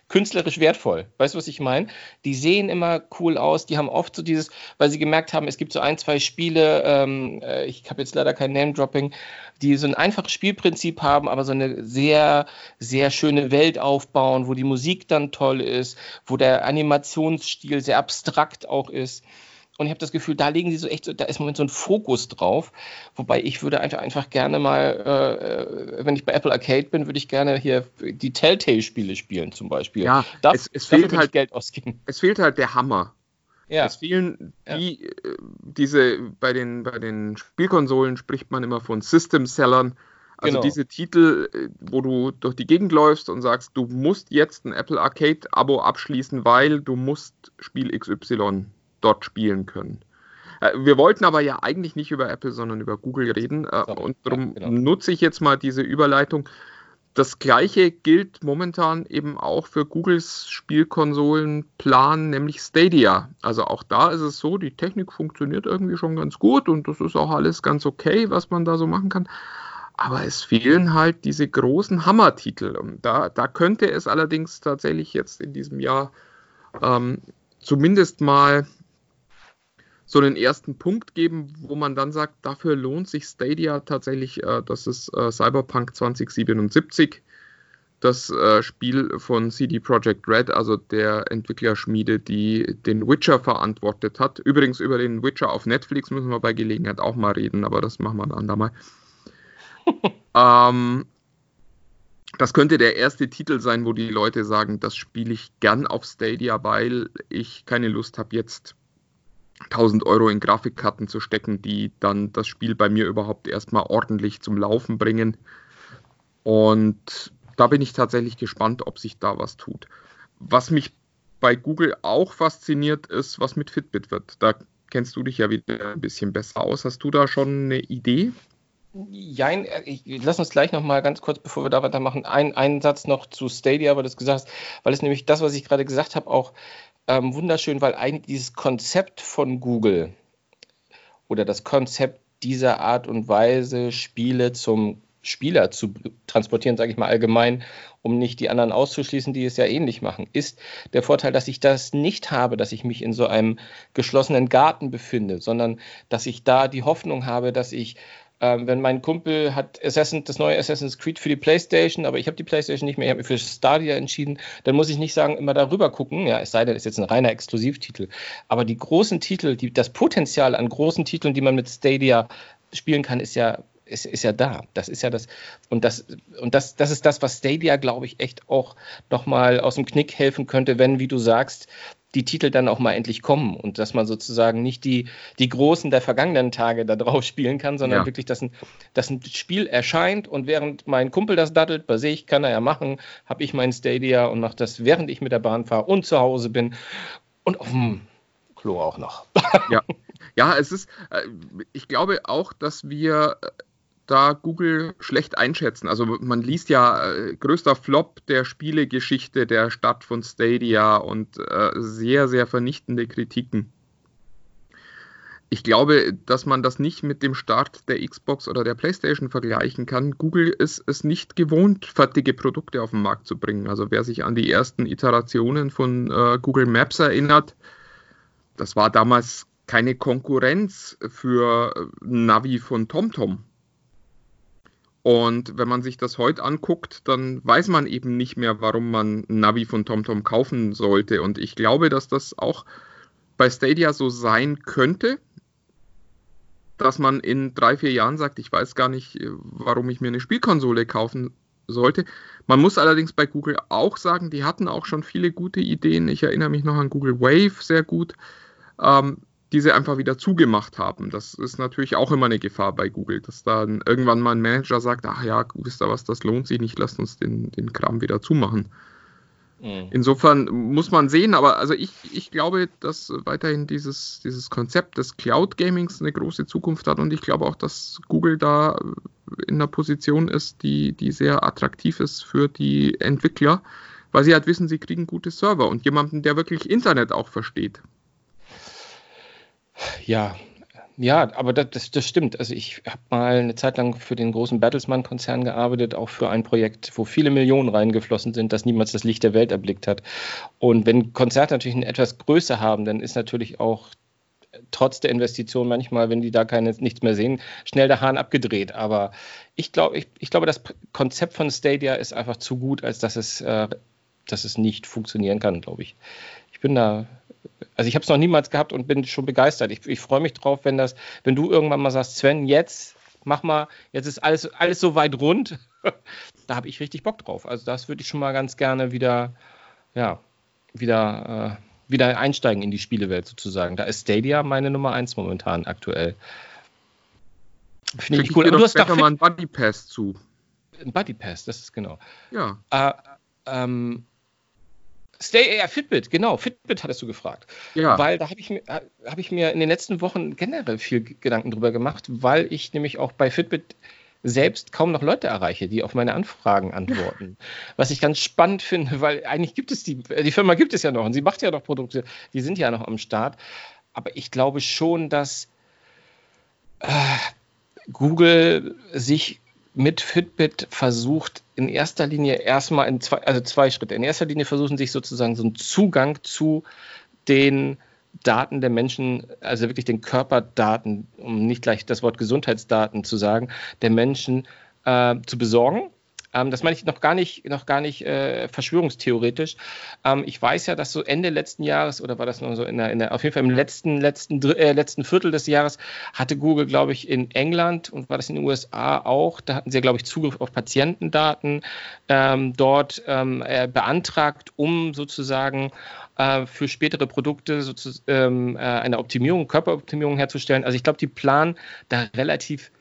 künstlerisch wertvoll. Weißt du, was ich meine? Die sehen immer cool aus, die haben oft so dieses, weil sie gemerkt haben, es gibt so ein, zwei Spiele, ähm, äh, ich habe jetzt leider kein Name-Dropping, die so ein einfaches Spielprinzip haben, aber so eine sehr, sehr schöne Welt aufbauen, wo die Musik dann toll ist, wo der Animationsstil sehr abstrakt auch ist. Und ich habe das Gefühl, da legen sie so echt, so, da ist im Moment so ein Fokus drauf. Wobei ich würde einfach, einfach gerne mal, äh, wenn ich bei Apple Arcade bin, würde ich gerne hier die Telltale-Spiele spielen zum Beispiel. Ja, Darf, es, es fehlt halt Geld ausgeben. Es fehlt halt der Hammer. Ja. Es fehlen die, ja. Äh, diese, bei den, bei den Spielkonsolen spricht man immer von System-Sellern. Also genau. diese Titel, äh, wo du durch die Gegend läufst und sagst, du musst jetzt ein Apple Arcade-Abo abschließen, weil du musst Spiel XY dort spielen können. Äh, wir wollten aber ja eigentlich nicht über Apple, sondern über Google reden. Äh. Und darum ja, genau. nutze ich jetzt mal diese Überleitung. Das gleiche gilt momentan eben auch für Googles Spielkonsolenplan, nämlich Stadia. Also auch da ist es so, die Technik funktioniert irgendwie schon ganz gut und das ist auch alles ganz okay, was man da so machen kann. Aber es fehlen halt diese großen Hammertitel. Da, da könnte es allerdings tatsächlich jetzt in diesem Jahr ähm, zumindest mal so einen ersten Punkt geben, wo man dann sagt, dafür lohnt sich Stadia tatsächlich, äh, das ist äh, Cyberpunk 2077, das äh, Spiel von CD Projekt Red, also der Entwicklerschmiede, die den Witcher verantwortet hat. Übrigens über den Witcher auf Netflix müssen wir bei Gelegenheit auch mal reden, aber das machen wir ein andermal. ähm, das könnte der erste Titel sein, wo die Leute sagen, das spiele ich gern auf Stadia, weil ich keine Lust habe, jetzt 1000 Euro in Grafikkarten zu stecken, die dann das Spiel bei mir überhaupt erstmal ordentlich zum Laufen bringen. Und da bin ich tatsächlich gespannt, ob sich da was tut. Was mich bei Google auch fasziniert, ist, was mit Fitbit wird. Da kennst du dich ja wieder ein bisschen besser aus. Hast du da schon eine Idee? Jein, ich, lass uns gleich noch mal ganz kurz, bevor wir da weitermachen, einen Satz noch zu Stadia, weil du es gesagt hast, weil es nämlich das, was ich gerade gesagt habe, auch ähm, wunderschön, weil eigentlich dieses Konzept von Google oder das Konzept dieser Art und Weise, Spiele zum Spieler zu transportieren, sage ich mal allgemein, um nicht die anderen auszuschließen, die es ja ähnlich machen, ist der Vorteil, dass ich das nicht habe, dass ich mich in so einem geschlossenen Garten befinde, sondern dass ich da die Hoffnung habe, dass ich ähm, wenn mein Kumpel hat Assassin, das neue Assassin's Creed für die PlayStation, aber ich habe die PlayStation nicht mehr, ich habe mich für Stadia entschieden, dann muss ich nicht sagen, immer darüber gucken, ja, es sei denn, es ist jetzt ein reiner Exklusivtitel. Aber die großen Titel, die, das Potenzial an großen Titeln, die man mit Stadia spielen kann, ist ja ist, ist ja da. Das ist ja das, und das, und das, das ist das, was Stadia, glaube ich, echt auch nochmal aus dem Knick helfen könnte, wenn, wie du sagst, die Titel dann auch mal endlich kommen und dass man sozusagen nicht die, die Großen der vergangenen Tage da drauf spielen kann, sondern ja. wirklich, dass ein, dass ein Spiel erscheint und während mein Kumpel das dattelt, bei sich kann er ja machen, habe ich mein Stadia und mache das, während ich mit der Bahn fahre und zu Hause bin und auf dem Klo auch noch. ja. ja, es ist, äh, ich glaube auch, dass wir da Google schlecht einschätzen. Also man liest ja äh, größter Flop der Spielegeschichte der Stadt von Stadia und äh, sehr, sehr vernichtende Kritiken. ich glaube, dass man das nicht mit dem Start der Xbox oder der PlayStation vergleichen kann. Google ist es nicht gewohnt, fertige Produkte auf den Markt zu bringen. Also wer sich an die ersten Iterationen von äh, Google Maps erinnert, das war damals keine Konkurrenz für äh, Navi von TomTom. Und wenn man sich das heute anguckt, dann weiß man eben nicht mehr, warum man ein Navi von TomTom kaufen sollte. Und ich glaube, dass das auch bei Stadia so sein könnte, dass man in drei, vier Jahren sagt, ich weiß gar nicht, warum ich mir eine Spielkonsole kaufen sollte. Man muss allerdings bei Google auch sagen, die hatten auch schon viele gute Ideen. Ich erinnere mich noch an Google Wave sehr gut, ähm, die sie einfach wieder zugemacht haben. Das ist natürlich auch immer eine Gefahr bei Google, dass dann irgendwann mal ein Manager sagt, ach ja, wisst ihr was, das lohnt sich nicht, lasst uns den, den Kram wieder zumachen. Mhm. Insofern muss man sehen, aber also ich, ich glaube, dass weiterhin dieses, dieses Konzept des Cloud Gamings eine große Zukunft hat und ich glaube auch, dass Google da in einer Position ist, die, die sehr attraktiv ist für die Entwickler, weil sie halt wissen, sie kriegen gute Server und jemanden, der wirklich Internet auch versteht. Ja, ja, aber das, das, stimmt. Also ich habe mal eine Zeit lang für den großen Bertelsmann-Konzern gearbeitet, auch für ein Projekt, wo viele Millionen reingeflossen sind, das niemals das Licht der Welt erblickt hat. Und wenn Konzerte natürlich eine etwas Größe haben, dann ist natürlich auch trotz der Investition manchmal, wenn die da keine, nichts mehr sehen, schnell der Hahn abgedreht. Aber ich glaube, ich, ich glaube, das Konzept von Stadia ist einfach zu gut, als dass es, äh, dass es nicht funktionieren kann, glaube ich. Ich bin da also ich habe es noch niemals gehabt und bin schon begeistert. Ich, ich freue mich drauf, wenn das, wenn du irgendwann mal sagst, Sven, jetzt mach mal, jetzt ist alles, alles so weit rund. da habe ich richtig Bock drauf. Also das würde ich schon mal ganz gerne wieder, ja, wieder, äh, wieder einsteigen in die Spielewelt sozusagen. Da ist Stadia meine Nummer eins momentan aktuell. Finde ich cool. Dir du hast doch mal einen Buddy Pass zu. Ein Buddy Pass, das ist genau. Ja. Äh, ähm, Stay, ja, Fitbit, genau. Fitbit hattest du gefragt. Ja. Weil da habe ich, mir, hab ich mir in den letzten Wochen generell viel Gedanken drüber gemacht, weil ich nämlich auch bei Fitbit selbst kaum noch Leute erreiche, die auf meine Anfragen antworten. Was ich ganz spannend finde, weil eigentlich gibt es die, die Firma gibt es ja noch und sie macht ja noch Produkte, die sind ja noch am Start. Aber ich glaube schon, dass äh, Google sich mit Fitbit versucht in erster Linie erstmal in zwei, also zwei Schritte. In erster Linie versuchen sich sozusagen so einen Zugang zu den Daten der Menschen, also wirklich den Körperdaten, um nicht gleich das Wort Gesundheitsdaten zu sagen, der Menschen äh, zu besorgen ähm, das meine ich noch gar nicht, noch gar nicht äh, verschwörungstheoretisch. Ähm, ich weiß ja, dass so Ende letzten Jahres, oder war das nur so in der, in der auf jeden Fall im letzten, letzten, äh, letzten Viertel des Jahres, hatte Google, glaube ich, in England und war das in den USA auch, da hatten sie, glaube ich, Zugriff auf Patientendaten ähm, dort ähm, äh, beantragt, um sozusagen äh, für spätere Produkte sozusagen ähm, äh, eine Optimierung, Körperoptimierung herzustellen. Also ich glaube, die planen da relativ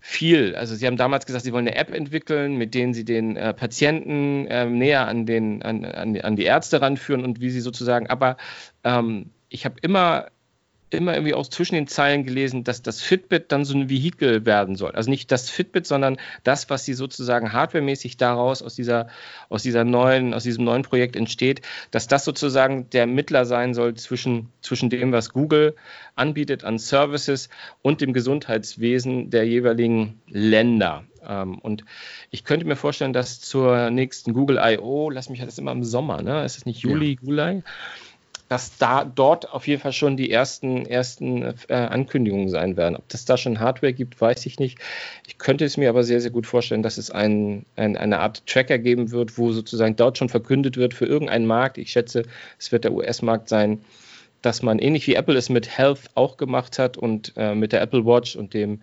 viel. Also Sie haben damals gesagt, Sie wollen eine App entwickeln, mit denen Sie den äh, Patienten äh, näher an, den, an, an, die Ärzte ranführen und wie Sie sozusagen, aber ähm, ich habe immer immer irgendwie aus zwischen den Zeilen gelesen, dass das Fitbit dann so ein Vehikel werden soll. Also nicht das Fitbit, sondern das, was sie sozusagen hardwaremäßig daraus aus dieser, aus dieser neuen, aus diesem neuen Projekt entsteht, dass das sozusagen der Mittler sein soll zwischen, zwischen dem, was Google anbietet an Services und dem Gesundheitswesen der jeweiligen Länder. Ähm, und ich könnte mir vorstellen, dass zur nächsten Google I.O., lass mich das immer im Sommer, ne? Ist es nicht Juli, ja. Juli? Dass da dort auf jeden Fall schon die ersten, ersten äh, Ankündigungen sein werden. Ob das da schon Hardware gibt, weiß ich nicht. Ich könnte es mir aber sehr, sehr gut vorstellen, dass es ein, ein, eine Art Tracker geben wird, wo sozusagen dort schon verkündet wird für irgendeinen Markt. Ich schätze, es wird der US-Markt sein, dass man ähnlich wie Apple es mit Health auch gemacht hat und äh, mit der Apple Watch und dem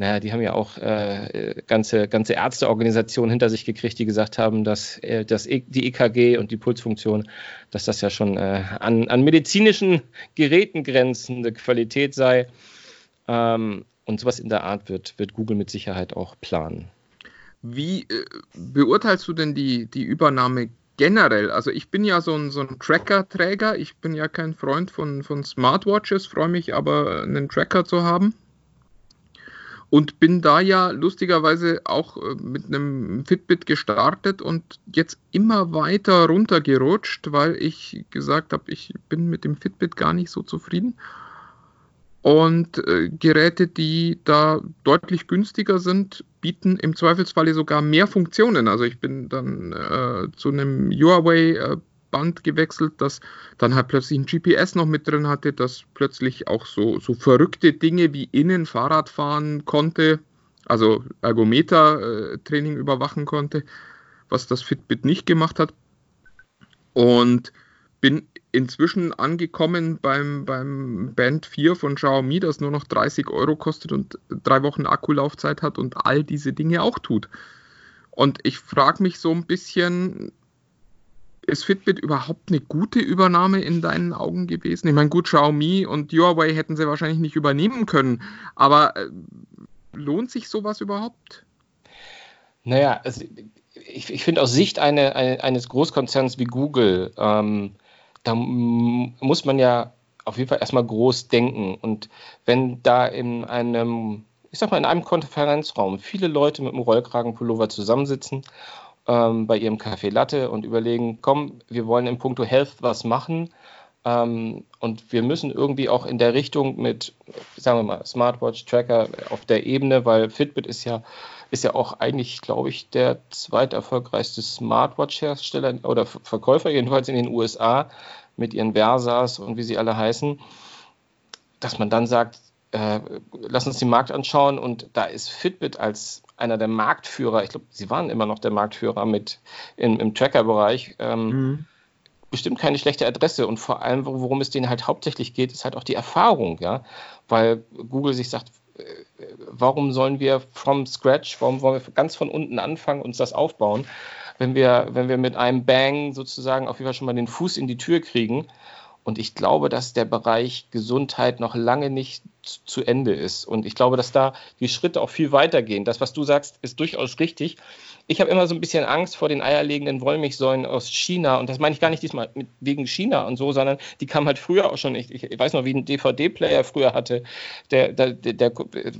naja, die haben ja auch äh, ganze, ganze Ärzteorganisationen hinter sich gekriegt, die gesagt haben, dass, äh, dass e die EKG und die Pulsfunktion, dass das ja schon äh, an, an medizinischen Geräten grenzende Qualität sei. Ähm, und sowas in der Art wird, wird Google mit Sicherheit auch planen. Wie äh, beurteilst du denn die, die Übernahme generell? Also ich bin ja so ein, so ein Tracker-Träger, ich bin ja kein Freund von, von Smartwatches, freue mich aber, einen Tracker zu haben. Und bin da ja lustigerweise auch äh, mit einem Fitbit gestartet und jetzt immer weiter runtergerutscht, weil ich gesagt habe, ich bin mit dem Fitbit gar nicht so zufrieden. Und äh, Geräte, die da deutlich günstiger sind, bieten im Zweifelsfalle sogar mehr Funktionen. Also ich bin dann äh, zu einem Huawei äh, Band gewechselt, das dann halt plötzlich ein GPS noch mit drin hatte, das plötzlich auch so, so verrückte Dinge wie innen Fahrrad fahren konnte, also Ergometer-Training überwachen konnte, was das Fitbit nicht gemacht hat. Und bin inzwischen angekommen beim, beim Band 4 von Xiaomi, das nur noch 30 Euro kostet und drei Wochen Akkulaufzeit hat und all diese Dinge auch tut. Und ich frage mich so ein bisschen, ist Fitbit überhaupt eine gute Übernahme in deinen Augen gewesen? Ich meine, gut, Xiaomi und Huawei hätten sie wahrscheinlich nicht übernehmen können, aber äh, lohnt sich sowas überhaupt? Naja, also ich, ich finde aus Sicht eine, eine, eines Großkonzerns wie Google, ähm, da muss man ja auf jeden Fall erstmal groß denken. Und wenn da in einem, ich sag mal, in einem Konferenzraum viele Leute mit einem Rollkragenpullover zusammensitzen, ähm, bei ihrem Café Latte und überlegen, komm, wir wollen in puncto Health was machen. Ähm, und wir müssen irgendwie auch in der Richtung mit, sagen wir mal, Smartwatch, Tracker auf der Ebene, weil Fitbit ist ja, ist ja auch eigentlich, glaube ich, der zweiterfolgreichste Smartwatch-Hersteller oder Verkäufer, jedenfalls in den USA, mit ihren Versas und wie sie alle heißen, dass man dann sagt, äh, lass uns den Markt anschauen und da ist Fitbit als einer der Marktführer, ich glaube, sie waren immer noch der Marktführer mit im, im Tracker-Bereich, ähm, mhm. bestimmt keine schlechte Adresse. Und vor allem, worum es denen halt hauptsächlich geht, ist halt auch die Erfahrung, ja, weil Google sich sagt, äh, warum sollen wir from scratch, warum wollen wir ganz von unten anfangen, uns das aufbauen, wenn wir, wenn wir mit einem Bang sozusagen auf jeden Fall schon mal den Fuß in die Tür kriegen? Und ich glaube, dass der Bereich Gesundheit noch lange nicht zu Ende ist. Und ich glaube, dass da die Schritte auch viel weitergehen. Das, was du sagst, ist durchaus richtig. Ich habe immer so ein bisschen Angst vor den eierlegenden Wollmilchsäulen aus China. Und das meine ich gar nicht diesmal wegen China und so, sondern die kamen halt früher auch schon. Ich, ich weiß noch, wie ein DVD-Player früher hatte. Der, der, der,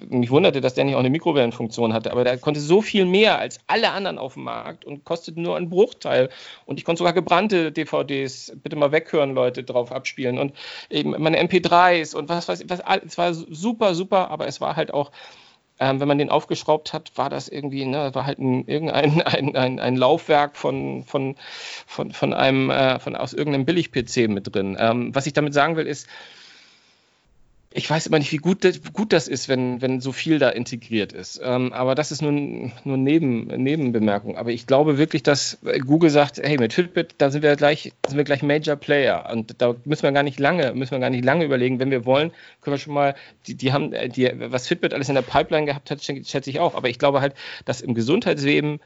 mich wunderte, dass der nicht auch eine Mikrowellenfunktion hatte. Aber der konnte so viel mehr als alle anderen auf dem Markt und kostete nur einen Bruchteil. Und ich konnte sogar gebrannte DVDs, bitte mal weghören, Leute, drauf abspielen. Und eben meine MP3s und was weiß ich, was, es war super, super, aber es war halt auch, ähm, wenn man den aufgeschraubt hat, war das irgendwie, ne, war halt ein, irgendein ein, ein, ein Laufwerk von, von, von, von einem, äh, von, aus irgendeinem Billig-PC mit drin. Ähm, was ich damit sagen will, ist, ich weiß immer nicht, wie gut das, gut das ist, wenn, wenn so viel da integriert ist. Ähm, aber das ist nur, nur Neben, Nebenbemerkung. Aber ich glaube wirklich, dass Google sagt, hey, mit Fitbit, da sind wir gleich, sind wir gleich Major Player. Und da müssen wir gar nicht lange, müssen wir gar nicht lange überlegen. Wenn wir wollen, können wir schon mal, die, die haben, die, was Fitbit alles in der Pipeline gehabt hat, schätze ich auch. Aber ich glaube halt, dass im Gesundheitswesen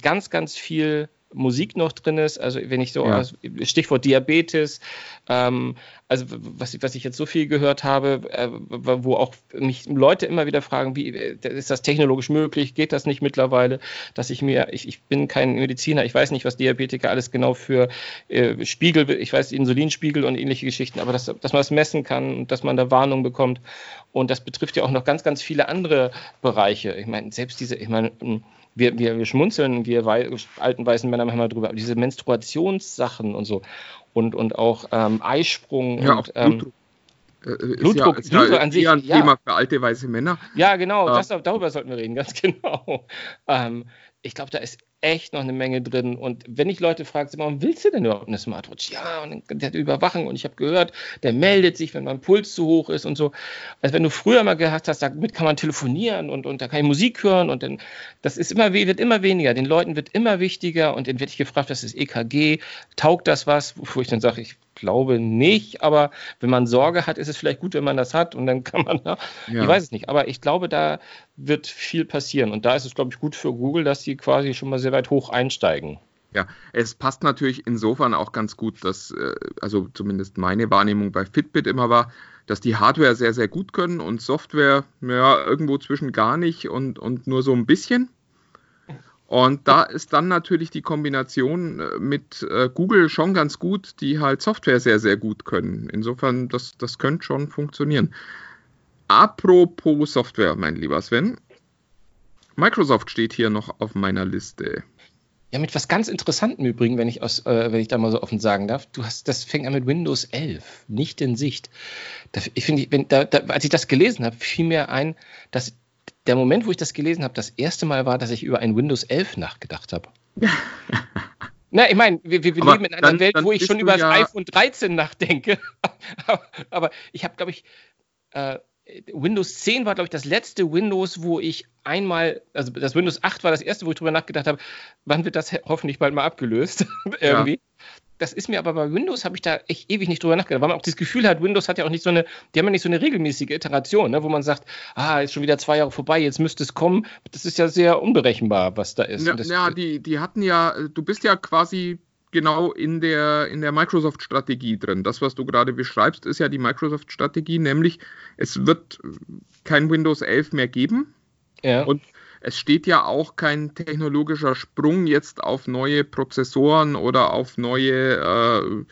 ganz, ganz viel Musik noch drin ist. Also wenn ich so, ja. Stichwort Diabetes, ähm, also was, was ich jetzt so viel gehört habe, äh, wo auch mich Leute immer wieder fragen, wie äh, ist das technologisch möglich? Geht das nicht mittlerweile? Dass ich mir, ich, ich bin kein Mediziner, ich weiß nicht, was Diabetiker alles genau für äh, Spiegel, ich weiß Insulinspiegel und ähnliche Geschichten, aber dass, dass man das messen kann und dass man da Warnung bekommt. Und das betrifft ja auch noch ganz, ganz viele andere Bereiche. Ich meine, selbst diese, ich meine, wir, wir, wir schmunzeln, wir wei alten weißen Männer manchmal drüber, aber diese Menstruationssachen und so und, und auch ähm, Eisprung ja, und ähm, Blutdruck. Äh, Blutdruck, ist ja, Blutdruck an sich. ein ja. Thema für alte weiße Männer. Ja, genau, ja. Das, darüber sollten wir reden, ganz genau. Ähm, ich glaube, da ist echt noch eine Menge drin. Und wenn ich Leute frage, warum willst du denn überhaupt eine Smartwatch? Ja, und der hat Überwachung und ich habe gehört, der meldet sich, wenn mein Puls zu hoch ist und so. Also wenn du früher mal gehabt hast, damit kann man telefonieren und, und da kann ich Musik hören und dann, das ist immer, wird immer weniger. Den Leuten wird immer wichtiger und dann werde ich gefragt, was ist EKG? Taugt das was? Wo ich dann sage, ich glaube nicht, aber wenn man Sorge hat, ist es vielleicht gut, wenn man das hat und dann kann man, ja, ich weiß es nicht, aber ich glaube, da wird viel passieren und da ist es, glaube ich, gut für Google, dass sie quasi schon mal sehr weit hoch einsteigen. Ja, es passt natürlich insofern auch ganz gut, dass, äh, also zumindest meine Wahrnehmung bei Fitbit immer war, dass die Hardware sehr, sehr gut können und Software ja irgendwo zwischen gar nicht und, und nur so ein bisschen. Und da ist dann natürlich die Kombination äh, mit äh, Google schon ganz gut, die halt Software sehr, sehr gut können. Insofern, das, das könnte schon funktionieren. Apropos Software, mein lieber Sven. Microsoft steht hier noch auf meiner Liste. Ja, mit was ganz Interessantem übrigens, wenn ich, äh, wenn ich da mal so offen sagen darf. Du hast, das fängt an mit Windows 11, nicht in Sicht. Da, ich finde, da, da, als ich das gelesen habe, fiel mir ein, dass der Moment, wo ich das gelesen habe, das erste Mal war, dass ich über ein Windows 11 nachgedacht habe. Na, ich meine, wir, wir leben in einer dann, Welt, dann wo ich schon über das ja iPhone 13 nachdenke. aber ich habe, glaube ich, äh, Windows 10 war, glaube ich, das letzte Windows, wo ich einmal, also das Windows 8 war das erste, wo ich drüber nachgedacht habe, wann wird das hoffentlich bald mal abgelöst? irgendwie. Ja. Das ist mir aber bei Windows, habe ich da echt ewig nicht drüber nachgedacht, weil man auch das Gefühl hat, Windows hat ja auch nicht so eine, die haben ja nicht so eine regelmäßige Iteration, ne, wo man sagt, ah, ist schon wieder zwei Jahre vorbei, jetzt müsste es kommen. Das ist ja sehr unberechenbar, was da ist. Ja, ja die, die hatten ja, du bist ja quasi genau in der, in der Microsoft-Strategie drin. Das, was du gerade beschreibst, ist ja die Microsoft-Strategie, nämlich es wird kein Windows 11 mehr geben. Ja. Und es steht ja auch kein technologischer Sprung jetzt auf neue Prozessoren oder auf neue äh,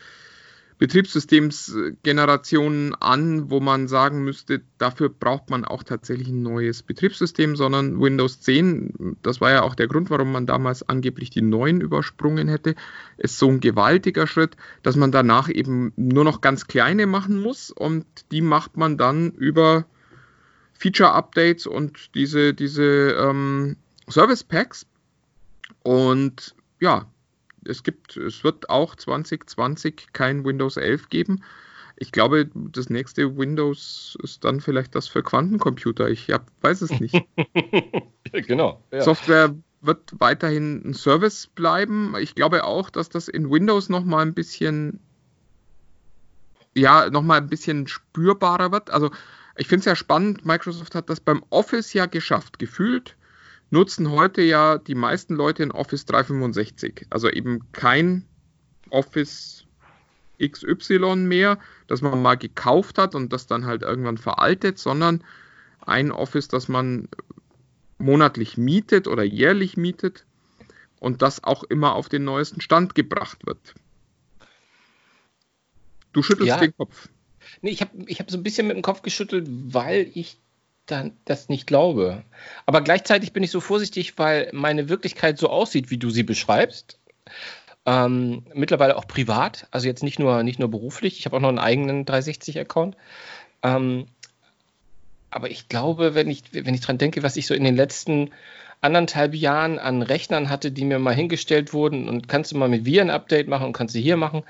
Betriebssystemsgenerationen an, wo man sagen müsste, dafür braucht man auch tatsächlich ein neues Betriebssystem, sondern Windows 10, das war ja auch der Grund, warum man damals angeblich die neuen übersprungen hätte, ist so ein gewaltiger Schritt, dass man danach eben nur noch ganz kleine machen muss und die macht man dann über Feature-Updates und diese, diese ähm, Service Packs. Und ja, es gibt, es wird auch 2020 kein Windows 11 geben. Ich glaube, das nächste Windows ist dann vielleicht das für Quantencomputer. Ich hab, weiß es nicht. genau. Ja. Software wird weiterhin ein Service bleiben. Ich glaube auch, dass das in Windows noch mal ein bisschen ja, noch mal ein bisschen spürbarer wird. Also, ich finde es ja spannend, Microsoft hat das beim Office ja geschafft, gefühlt nutzen heute ja die meisten Leute in Office 365. Also eben kein Office XY mehr, das man mal gekauft hat und das dann halt irgendwann veraltet, sondern ein Office, das man monatlich mietet oder jährlich mietet und das auch immer auf den neuesten Stand gebracht wird. Du schüttelst ja. den Kopf. Nee, ich habe ich hab so ein bisschen mit dem Kopf geschüttelt, weil ich dann das nicht glaube. Aber gleichzeitig bin ich so vorsichtig, weil meine Wirklichkeit so aussieht, wie du sie beschreibst. Ähm, mittlerweile auch privat, also jetzt nicht nur, nicht nur beruflich. Ich habe auch noch einen eigenen 360-Account. Ähm, aber ich glaube, wenn ich, wenn ich dran denke, was ich so in den letzten anderthalb Jahren an Rechnern hatte, die mir mal hingestellt wurden und kannst du mal mit Viren Update machen und kannst du hier machen.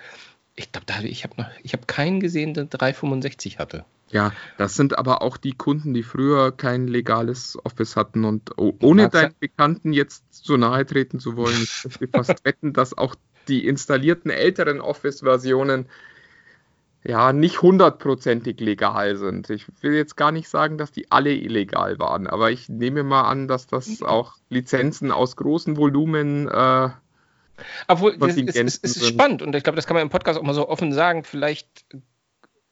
Ich glaube, ich habe noch, ich habe keinen gesehen, der 365 hatte. Ja, das sind aber auch die Kunden, die früher kein legales Office hatten und ohne deinen Bekannten jetzt so nahe treten zu wollen, ich möchte fast wetten, dass auch die installierten älteren Office-Versionen ja nicht hundertprozentig legal sind. Ich will jetzt gar nicht sagen, dass die alle illegal waren, aber ich nehme mal an, dass das auch Lizenzen aus großen Volumen äh, obwohl, es, es, es, ist spannend und ich glaube, das kann man im Podcast auch mal so offen sagen. Vielleicht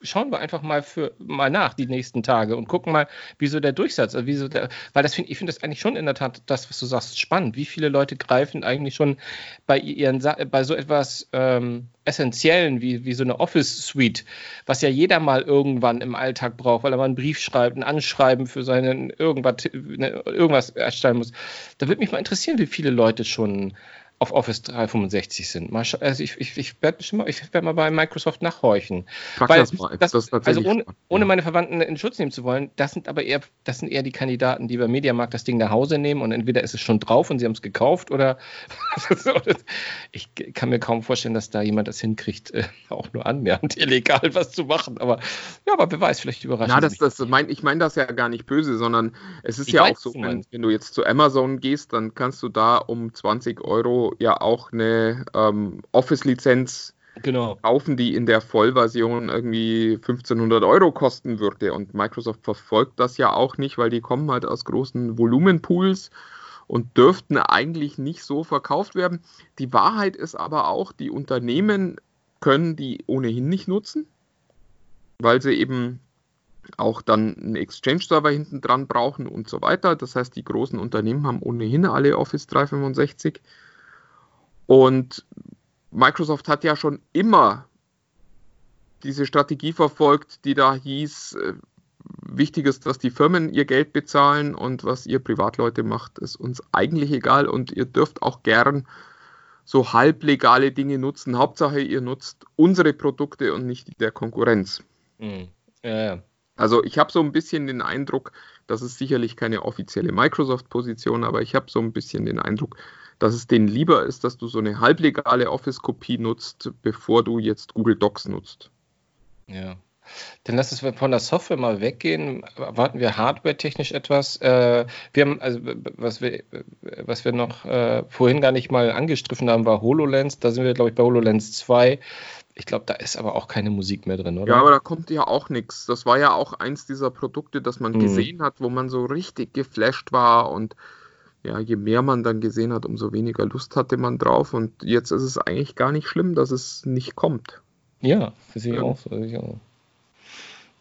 schauen wir einfach mal für mal nach die nächsten Tage und gucken mal, wieso der Durchsatz, also wieso der, weil das finde ich finde das eigentlich schon in der Tat das, was du sagst, spannend. Wie viele Leute greifen eigentlich schon bei ihren bei so etwas ähm, Essentiellen wie, wie so eine Office Suite, was ja jeder mal irgendwann im Alltag braucht, weil er mal einen Brief schreibt, ein Anschreiben für seinen irgendwas, ne, irgendwas erstellen muss. Da würde mich mal interessieren, wie viele Leute schon auf Office 365 sind. Mal, also ich, ich, ich werde mal, werd mal bei Microsoft nachhorchen. Frag Weil, das mal. Das, das also ohne, ohne, meine Verwandten in Schutz nehmen zu wollen, das sind aber eher, das sind eher die Kandidaten, die bei Mediamarkt das Ding nach Hause nehmen und entweder ist es schon drauf und sie haben es gekauft oder ich kann mir kaum vorstellen, dass da jemand das hinkriegt, äh, auch nur annähernd illegal was zu machen. Aber ja, aber wer weiß, vielleicht überrascht Na, das, das mein, ich meine das ja gar nicht böse, sondern es ist ich ja auch so, wenn, wenn du jetzt zu Amazon gehst, dann kannst du da um 20 Euro ja auch eine ähm, Office-Lizenz genau. kaufen, die in der Vollversion irgendwie 1500 Euro kosten würde. Und Microsoft verfolgt das ja auch nicht, weil die kommen halt aus großen Volumenpools und dürften eigentlich nicht so verkauft werden. Die Wahrheit ist aber auch, die Unternehmen können die ohnehin nicht nutzen, weil sie eben auch dann einen Exchange-Server hinten dran brauchen und so weiter. Das heißt, die großen Unternehmen haben ohnehin alle Office 365 und Microsoft hat ja schon immer diese Strategie verfolgt, die da hieß, äh, wichtig ist, dass die Firmen ihr Geld bezahlen und was ihr Privatleute macht, ist uns eigentlich egal und ihr dürft auch gern so halblegale Dinge nutzen. Hauptsache, ihr nutzt unsere Produkte und nicht die der Konkurrenz. Mhm. Ja, ja. Also ich habe so ein bisschen den Eindruck, das ist sicherlich keine offizielle Microsoft-Position, aber ich habe so ein bisschen den Eindruck, dass es denen lieber ist, dass du so eine halblegale Office-Kopie nutzt, bevor du jetzt Google Docs nutzt. Ja. Dann lass uns von der Software mal weggehen. Warten wir hardware-technisch etwas. Äh, wir haben, also was wir, was wir noch äh, vorhin gar nicht mal angestriffen haben, war HoloLens. Da sind wir, glaube ich, bei HoloLens 2. Ich glaube, da ist aber auch keine Musik mehr drin, oder? Ja, aber da kommt ja auch nichts. Das war ja auch eins dieser Produkte, das man mhm. gesehen hat, wo man so richtig geflasht war und ja, je mehr man dann gesehen hat, umso weniger Lust hatte man drauf. Und jetzt ist es eigentlich gar nicht schlimm, dass es nicht kommt. Ja, das sehe ich ja. auch so. Ich auch.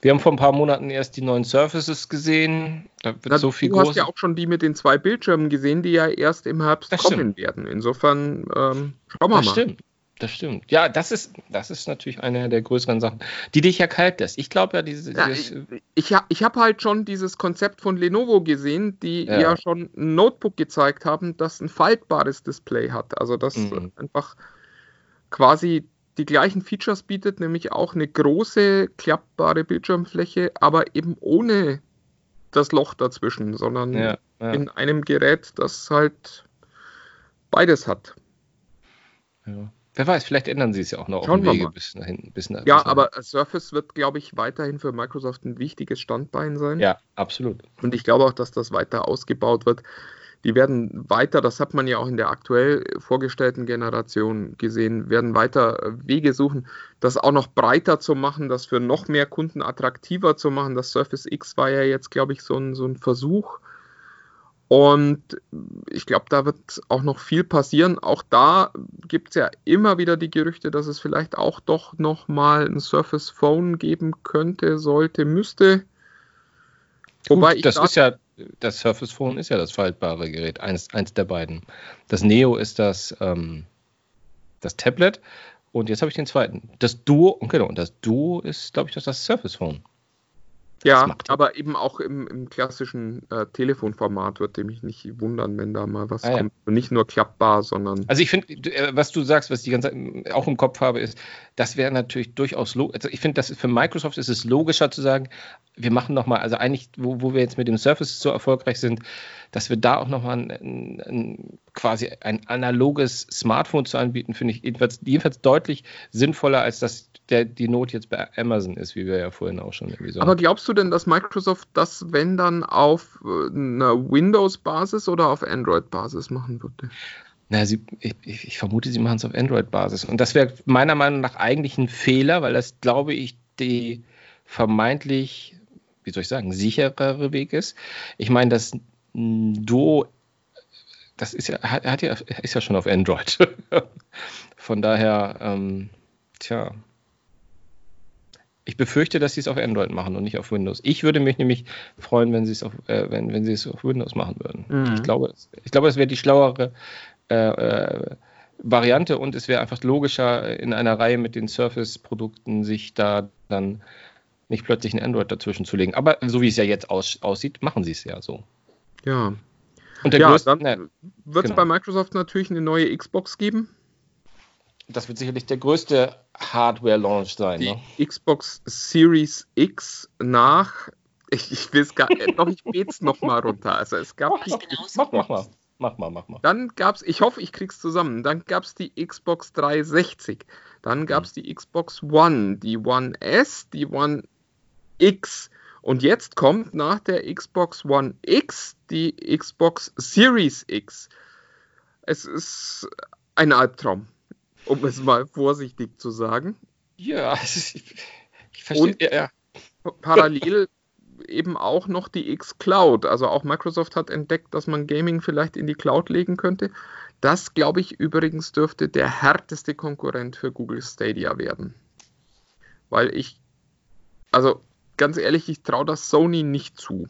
Wir haben vor ein paar Monaten erst die neuen Surfaces gesehen. Da wird Na, so viel du groß. hast ja auch schon die mit den zwei Bildschirmen gesehen, die ja erst im Herbst das kommen stimmt. werden. Insofern ähm, schauen wir das mal. Stimmt. Das stimmt. Ja, das ist, das ist natürlich eine der größeren Sachen, die dich ja kalt lässt. Ich glaube ja, diese. Ja, dieses, ich ich, ich habe halt schon dieses Konzept von Lenovo gesehen, die ja. ja. schon ein Notebook gezeigt haben, das ein faltbares Display hat. Also das mhm. einfach quasi die gleichen Features bietet, nämlich auch eine große klappbare Bildschirmfläche, aber eben ohne das Loch dazwischen, sondern ja, ja. in einem Gerät, das halt beides hat. Ja. Wer weiß, vielleicht ändern sie es ja auch noch Schauen auf dem Wege bis dahin. Bis nach, ja, bis aber Surface wird, glaube ich, weiterhin für Microsoft ein wichtiges Standbein sein. Ja, absolut. Und ich glaube auch, dass das weiter ausgebaut wird. Die werden weiter, das hat man ja auch in der aktuell vorgestellten Generation gesehen, werden weiter Wege suchen, das auch noch breiter zu machen, das für noch mehr Kunden attraktiver zu machen. Das Surface X war ja jetzt, glaube ich, so ein, so ein Versuch. Und ich glaube, da wird auch noch viel passieren. Auch da gibt es ja immer wieder die Gerüchte, dass es vielleicht auch doch noch mal ein Surface Phone geben könnte, sollte, müsste. Wobei Gut, das ist ja das Surface Phone ist ja das faltbare Gerät, eins, eins der beiden. Das Neo ist das, ähm, das Tablet und jetzt habe ich den zweiten. Das Duo, genau, und das Duo ist, glaube ich, das, das Surface Phone. Ja, aber eben auch im, im klassischen äh, Telefonformat würde mich nicht wundern, wenn da mal was ah, kommt. Ja. Nicht nur klappbar, sondern. Also ich finde, äh, was du sagst, was ich die ganze Zeit äh, auch im Kopf habe, ist, das wäre natürlich durchaus logisch. Also ich finde, das für Microsoft ist es logischer zu sagen, wir machen nochmal, also eigentlich, wo, wo wir jetzt mit dem Surface so erfolgreich sind, dass wir da auch nochmal ein, ein, ein, quasi ein analoges Smartphone zu anbieten, finde ich jedenfalls, jedenfalls deutlich sinnvoller, als dass der, die Not jetzt bei Amazon ist, wie wir ja vorhin auch schon irgendwie so. Aber glaubst du denn, dass Microsoft das, wenn dann auf äh, einer Windows-Basis oder auf Android-Basis machen würde? Na, sie, ich, ich, vermute, sie machen es auf Android-Basis. Und das wäre meiner Meinung nach eigentlich ein Fehler, weil das, glaube ich, die vermeintlich, wie soll ich sagen, sicherere Weg ist. Ich meine, das Duo, das ist ja, hat, hat ja, ist ja schon auf Android. Von daher, ähm, tja, ich befürchte, dass sie es auf Android machen und nicht auf Windows. Ich würde mich nämlich freuen, wenn sie es auf, äh, wenn, wenn sie es auf Windows machen würden. Mhm. Ich glaube, ich glaube, es wäre die schlauere äh, äh, Variante und es wäre einfach logischer, in einer Reihe mit den Surface-Produkten sich da dann nicht plötzlich ein Android dazwischen zu legen. Aber so wie es ja jetzt aus, aussieht, machen sie es ja so. Ja. Und der ja, größte, dann wird es genau. bei Microsoft natürlich eine neue Xbox geben. Das wird sicherlich der größte Hardware-Launch sein. Die ne? Xbox Series X nach. Ich, ich will es gar nicht, doch ich bete noch mal runter. Also es gab mach, die mach, mach mal. Mach mal, mach mal. Dann gab es, ich hoffe, ich krieg's zusammen. Dann gab es die Xbox 360. Dann gab es mhm. die Xbox One, die One S, die One X. Und jetzt kommt nach der Xbox One X die Xbox Series X. Es ist ein Albtraum um es mal vorsichtig zu sagen. Ja, ich, ich verstehe. Und ja. Parallel eben auch noch die X-Cloud. Also auch Microsoft hat entdeckt, dass man Gaming vielleicht in die Cloud legen könnte. Das, glaube ich, übrigens dürfte der härteste Konkurrent für Google Stadia werden. Weil ich, also ganz ehrlich, ich traue das Sony nicht zu,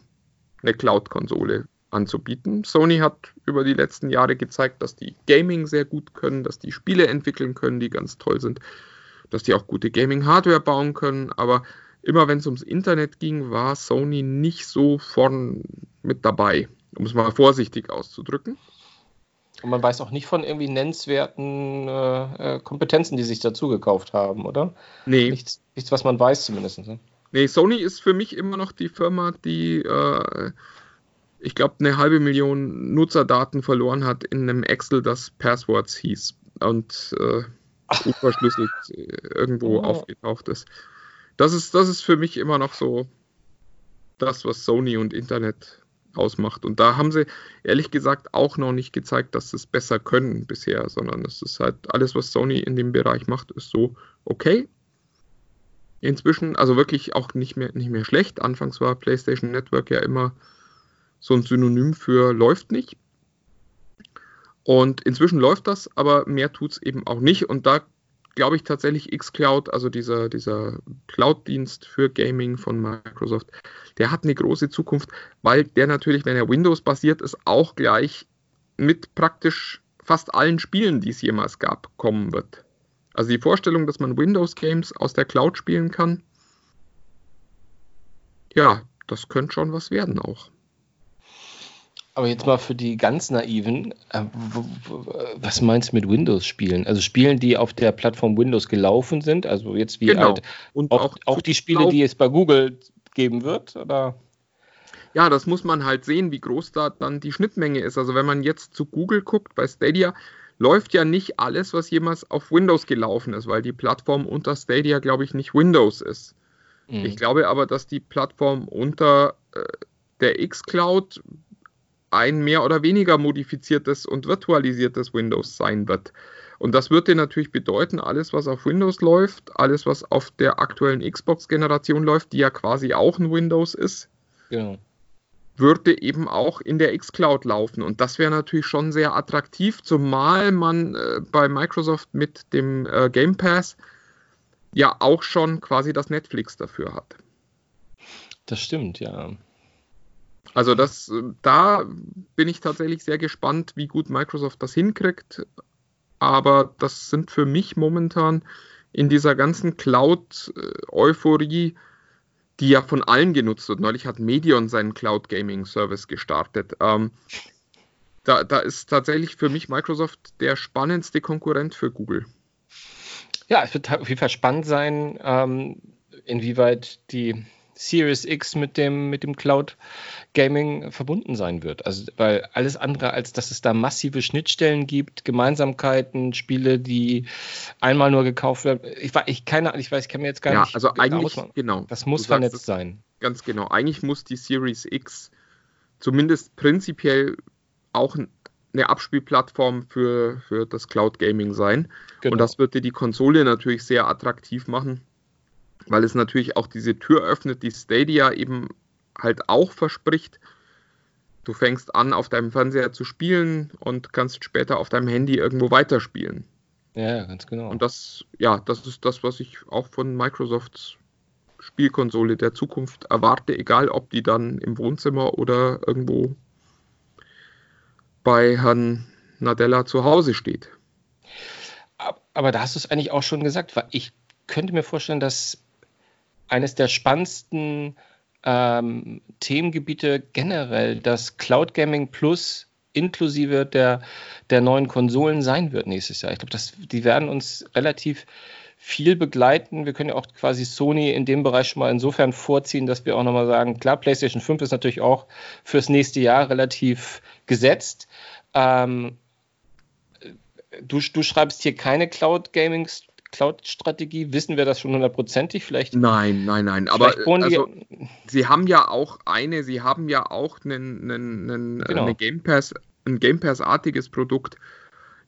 eine Cloud-Konsole anzubieten. Sony hat über die letzten Jahre gezeigt, dass die Gaming sehr gut können, dass die Spiele entwickeln können, die ganz toll sind, dass die auch gute Gaming-Hardware bauen können, aber immer wenn es ums Internet ging, war Sony nicht so vorn mit dabei, um es mal vorsichtig auszudrücken. Und man weiß auch nicht von irgendwie nennenswerten äh, äh Kompetenzen, die sich dazu gekauft haben, oder? Nee. Nichts, nichts was man weiß zumindest. Ne? Nee, Sony ist für mich immer noch die Firma, die, äh, ich glaube, eine halbe Million Nutzerdaten verloren hat in einem Excel, das Passwords hieß und äh, unverschlüsselt äh, irgendwo oh. aufgetaucht ist. Das ist. Das ist für mich immer noch so das, was Sony und Internet ausmacht. Und da haben sie ehrlich gesagt auch noch nicht gezeigt, dass sie es besser können bisher, sondern es ist halt alles, was Sony in dem Bereich macht, ist so okay. Inzwischen, also wirklich auch nicht mehr, nicht mehr schlecht. Anfangs war PlayStation Network ja immer so ein Synonym für läuft nicht. Und inzwischen läuft das, aber mehr tut es eben auch nicht. Und da glaube ich tatsächlich xCloud, also dieser, dieser Cloud-Dienst für Gaming von Microsoft, der hat eine große Zukunft, weil der natürlich, wenn er Windows-basiert ist, auch gleich mit praktisch fast allen Spielen, die es jemals gab, kommen wird. Also die Vorstellung, dass man Windows-Games aus der Cloud spielen kann, ja, das könnte schon was werden auch. Aber jetzt mal für die ganz Naiven, äh, was meinst du mit Windows-Spielen? Also Spielen, die auf der Plattform Windows gelaufen sind, also jetzt wie genau. halt Und auch, auch, auch die Spiele, die es bei Google geben wird, oder? Ja, das muss man halt sehen, wie groß da dann die Schnittmenge ist. Also wenn man jetzt zu Google guckt, bei Stadia läuft ja nicht alles, was jemals auf Windows gelaufen ist, weil die Plattform unter Stadia, glaube ich, nicht Windows ist. Mhm. Ich glaube aber, dass die Plattform unter äh, der X-Cloud ein mehr oder weniger modifiziertes und virtualisiertes Windows sein wird. Und das würde natürlich bedeuten, alles, was auf Windows läuft, alles, was auf der aktuellen Xbox-Generation läuft, die ja quasi auch ein Windows ist, genau. Würde eben auch in der X-Cloud laufen. Und das wäre natürlich schon sehr attraktiv, zumal man äh, bei Microsoft mit dem äh, Game Pass ja auch schon quasi das Netflix dafür hat. Das stimmt, ja. Also das, da bin ich tatsächlich sehr gespannt, wie gut Microsoft das hinkriegt. Aber das sind für mich momentan in dieser ganzen Cloud-Euphorie, die ja von allen genutzt wird. Neulich hat Medion seinen Cloud Gaming Service gestartet. Ähm, da, da ist tatsächlich für mich Microsoft der spannendste Konkurrent für Google. Ja, es wird auf jeden Fall spannend sein, ähm, inwieweit die Series X mit dem, mit dem Cloud Gaming verbunden sein wird. Also, weil alles andere, als dass es da massive Schnittstellen gibt, Gemeinsamkeiten, Spiele, die einmal nur gekauft werden. Ich, ich, keine, ich weiß, ich kann mir jetzt gar ja, nicht. Also eigentlich, ausmachen. genau. Das muss vernetzt sein. Ganz genau. Eigentlich muss die Series X zumindest prinzipiell auch eine Abspielplattform für, für das Cloud Gaming sein. Genau. Und das würde die Konsole natürlich sehr attraktiv machen weil es natürlich auch diese Tür öffnet, die Stadia eben halt auch verspricht. Du fängst an, auf deinem Fernseher zu spielen und kannst später auf deinem Handy irgendwo weiterspielen. Ja, ganz genau. Und das, ja, das ist das, was ich auch von Microsofts Spielkonsole der Zukunft erwarte, egal ob die dann im Wohnzimmer oder irgendwo bei Herrn Nadella zu Hause steht. Aber da hast du es eigentlich auch schon gesagt, weil ich könnte mir vorstellen, dass eines der spannendsten ähm, Themengebiete generell das Cloud Gaming Plus inklusive der, der neuen Konsolen sein wird nächstes Jahr. Ich glaube, die werden uns relativ viel begleiten. Wir können ja auch quasi Sony in dem Bereich schon mal insofern vorziehen, dass wir auch nochmal sagen, klar, PlayStation 5 ist natürlich auch fürs nächste Jahr relativ gesetzt. Ähm, du, du schreibst hier keine Cloud Gaming Cloud-Strategie? Wissen wir das schon hundertprozentig? Vielleicht? Nein, nein, nein. Aber also, Sie haben ja auch eine, Sie haben ja auch einen, einen, einen, genau. eine Game Pass, ein Game Pass-artiges Produkt,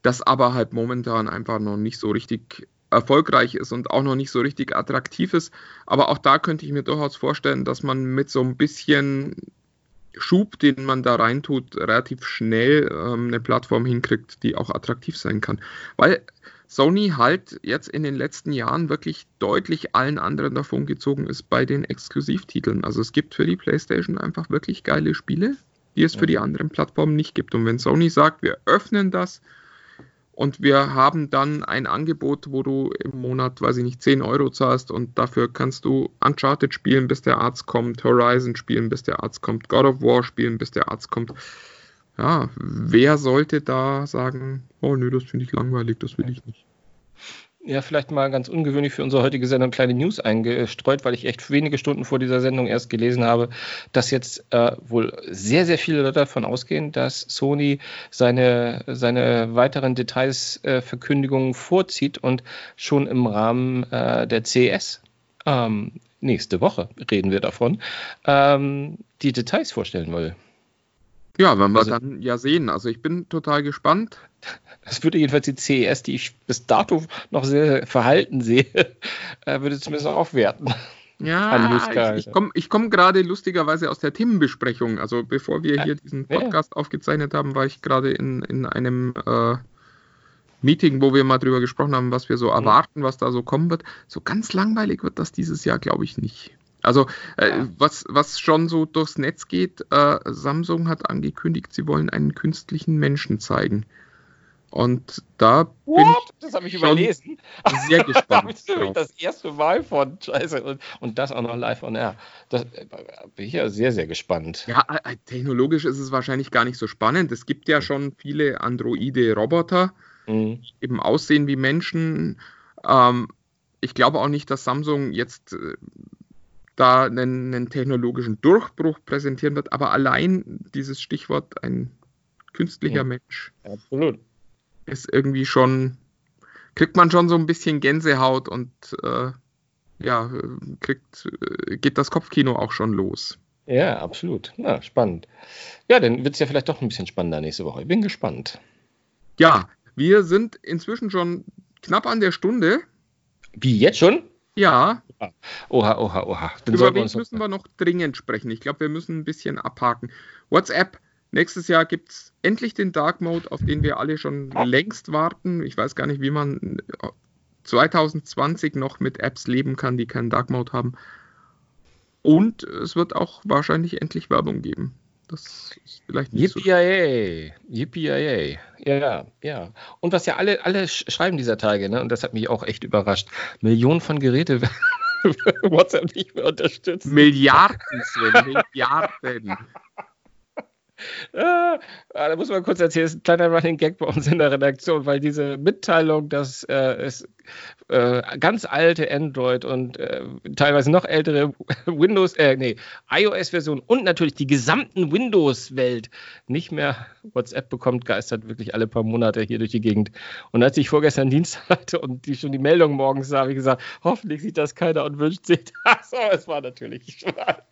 das aber halt momentan einfach noch nicht so richtig erfolgreich ist und auch noch nicht so richtig attraktiv ist. Aber auch da könnte ich mir durchaus vorstellen, dass man mit so ein bisschen Schub, den man da reintut, relativ schnell ähm, eine Plattform hinkriegt, die auch attraktiv sein kann. Weil Sony halt jetzt in den letzten Jahren wirklich deutlich allen anderen davon gezogen ist bei den Exklusivtiteln. Also es gibt für die PlayStation einfach wirklich geile Spiele, die es für die anderen Plattformen nicht gibt. Und wenn Sony sagt, wir öffnen das und wir haben dann ein Angebot, wo du im Monat, weiß ich nicht, 10 Euro zahlst und dafür kannst du Uncharted spielen, bis der Arzt kommt, Horizon spielen, bis der Arzt kommt, God of War spielen, bis der Arzt kommt, ja, wer sollte da sagen, oh nö, das finde ich langweilig, das will ich nicht. Ja, vielleicht mal ganz ungewöhnlich für unsere heutige Sendung kleine News eingestreut, weil ich echt wenige Stunden vor dieser Sendung erst gelesen habe, dass jetzt äh, wohl sehr, sehr viele Leute davon ausgehen, dass Sony seine, seine weiteren Detailsverkündigungen äh, vorzieht und schon im Rahmen äh, der CES ähm, nächste Woche reden wir davon, ähm, die Details vorstellen will. Ja, werden wir also, dann ja sehen. Also ich bin total gespannt. Das würde jedenfalls die CES, die ich bis dato noch sehr verhalten sehe, äh, würde zumindest aufwerten. Ja, ich, ich komme komm gerade lustigerweise aus der Themenbesprechung. Also bevor wir hier diesen Podcast ja. aufgezeichnet haben, war ich gerade in, in einem äh, Meeting, wo wir mal drüber gesprochen haben, was wir so mhm. erwarten, was da so kommen wird. So ganz langweilig wird das dieses Jahr, glaube ich, nicht. Also äh, was, was schon so durchs Netz geht, äh, Samsung hat angekündigt, sie wollen einen künstlichen Menschen zeigen. Und da What? bin ich das habe ich überlesen. sehr gespannt. da habe das erste Mal von Scheiße und, und das auch noch live on air. Da äh, bin ich ja sehr sehr gespannt. Ja, äh, technologisch ist es wahrscheinlich gar nicht so spannend. Es gibt ja schon viele Androide Roboter, mhm. die eben aussehen wie Menschen. Ähm, ich glaube auch nicht, dass Samsung jetzt äh, da einen, einen, technologischen Durchbruch präsentieren wird, aber allein dieses Stichwort ein künstlicher ja, Mensch absolut. ist irgendwie schon, kriegt man schon so ein bisschen Gänsehaut und äh, ja, kriegt, äh, geht das Kopfkino auch schon los. Ja, absolut. Ja, spannend. Ja, dann wird es ja vielleicht doch ein bisschen spannender nächste Woche. Ich bin gespannt. Ja, wir sind inzwischen schon knapp an der Stunde. Wie jetzt schon? Ja. Oha, oha, oha. Dann Über wen müssen wir noch dringend sprechen? Ich glaube, wir müssen ein bisschen abhaken. WhatsApp. Nächstes Jahr gibt es endlich den Dark Mode, auf den wir alle schon längst warten. Ich weiß gar nicht, wie man 2020 noch mit Apps leben kann, die keinen Dark Mode haben. Und es wird auch wahrscheinlich endlich Werbung geben. Das ist vielleicht nicht Yippie so. Yippie Ja, ja. Und was ja alle, alle schreiben dieser Tage, ne? und das hat mich auch echt überrascht. Millionen von Geräte WhatsApp nicht mehr unterstützen. Milliarden, Sven, Milliarden. Ah, da muss man kurz erzählen, das ist ein kleiner Running Gag bei uns in der Redaktion, weil diese Mitteilung, dass äh, es äh, ganz alte Android und äh, teilweise noch ältere Windows, äh, nee, iOS-Version und natürlich die gesamten Windows-Welt nicht mehr WhatsApp bekommt, geistert wirklich alle paar Monate hier durch die Gegend. Und als ich vorgestern Dienst hatte und die schon die Meldung morgens sah, habe ich gesagt, hoffentlich sieht das keiner und wünscht sich das. Aber es war natürlich wahr.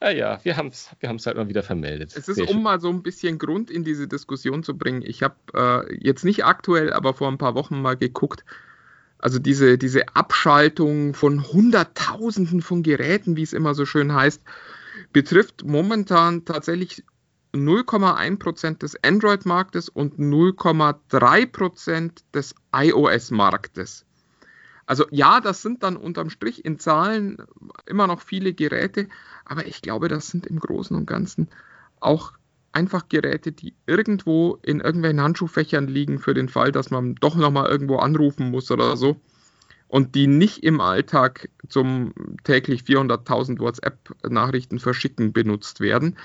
Naja, wir haben es wir halt mal wieder vermeldet. Es ist, Sehr um schön. mal so ein bisschen Grund in diese Diskussion zu bringen. Ich habe äh, jetzt nicht aktuell, aber vor ein paar Wochen mal geguckt, also diese, diese Abschaltung von Hunderttausenden von Geräten, wie es immer so schön heißt, betrifft momentan tatsächlich 0,1% des Android-Marktes und 0,3% des iOS-Marktes. Also ja, das sind dann unterm Strich in Zahlen immer noch viele Geräte, aber ich glaube, das sind im Großen und Ganzen auch einfach Geräte, die irgendwo in irgendwelchen Handschuhfächern liegen für den Fall, dass man doch nochmal irgendwo anrufen muss oder so und die nicht im Alltag zum täglich 400.000 WhatsApp-Nachrichten verschicken benutzt werden.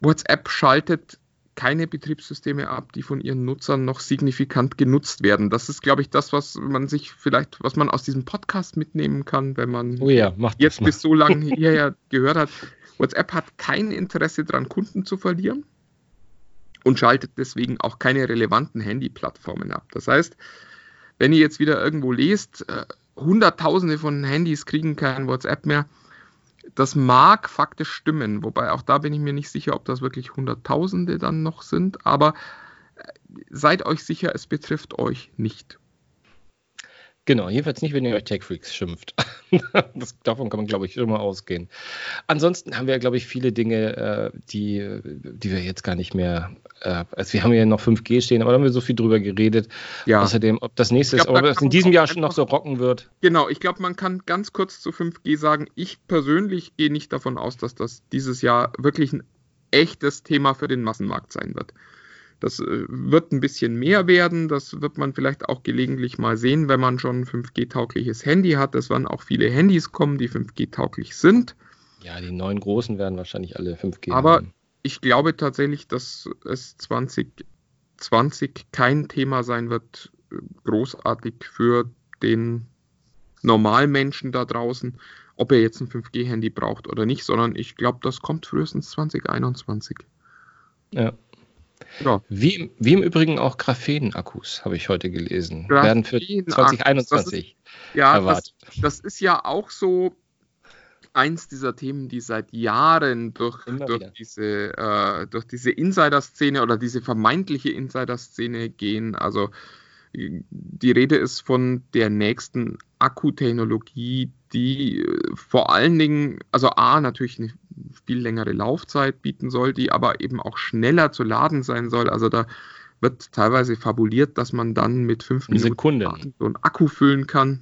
WhatsApp schaltet keine Betriebssysteme ab, die von ihren Nutzern noch signifikant genutzt werden. Das ist, glaube ich, das, was man sich vielleicht, was man aus diesem Podcast mitnehmen kann, wenn man oh ja, jetzt bis so lange hierher gehört hat. WhatsApp hat kein Interesse daran, Kunden zu verlieren und schaltet deswegen auch keine relevanten Handy-Plattformen ab. Das heißt, wenn ihr jetzt wieder irgendwo lest, äh, Hunderttausende von Handys kriegen kein WhatsApp mehr, das mag faktisch stimmen, wobei auch da bin ich mir nicht sicher, ob das wirklich Hunderttausende dann noch sind, aber äh, seid euch sicher, es betrifft euch nicht. Genau, jedenfalls nicht, wenn ihr euch Tech-Freaks schimpft. das, davon kann man, glaube ich, immer ausgehen. Ansonsten haben wir, glaube ich, viele Dinge, äh, die, die wir jetzt gar nicht mehr. Äh, also, wir haben ja noch 5G stehen, aber da haben wir so viel drüber geredet. Ja. Außerdem, ob das nächste glaub, ob das in diesem Jahr schon noch so rocken wird. Genau, ich glaube, man kann ganz kurz zu 5G sagen, ich persönlich gehe nicht davon aus, dass das dieses Jahr wirklich ein echtes Thema für den Massenmarkt sein wird. Das äh, wird ein bisschen mehr werden. Das wird man vielleicht auch gelegentlich mal sehen, wenn man schon ein 5G-taugliches Handy hat. Es werden auch viele Handys kommen, die 5G-tauglich sind. Ja, die neuen großen werden wahrscheinlich alle 5G Aber haben. ich glaube tatsächlich, dass es 2020 kein Thema sein wird, großartig für den Normalmenschen da draußen, ob er jetzt ein 5G-Handy braucht oder nicht, sondern ich glaube, das kommt frühestens 2021. Ja. Ja. Wie, wie im Übrigen auch Graphen-Akkus, habe ich heute gelesen, werden für 2021 ist, ja, erwartet. Das, das ist ja auch so eins dieser Themen, die seit Jahren durch, durch diese, äh, durch diese Insider-Szene oder diese vermeintliche Insider-Szene gehen. Also die Rede ist von der nächsten Akkutechnologie, die äh, vor allen Dingen, also A, natürlich eine viel längere Laufzeit bieten soll, die aber eben auch schneller zu laden sein soll. Also da wird teilweise fabuliert, dass man dann mit fünf Minuten Sekunden. so einen Akku füllen kann.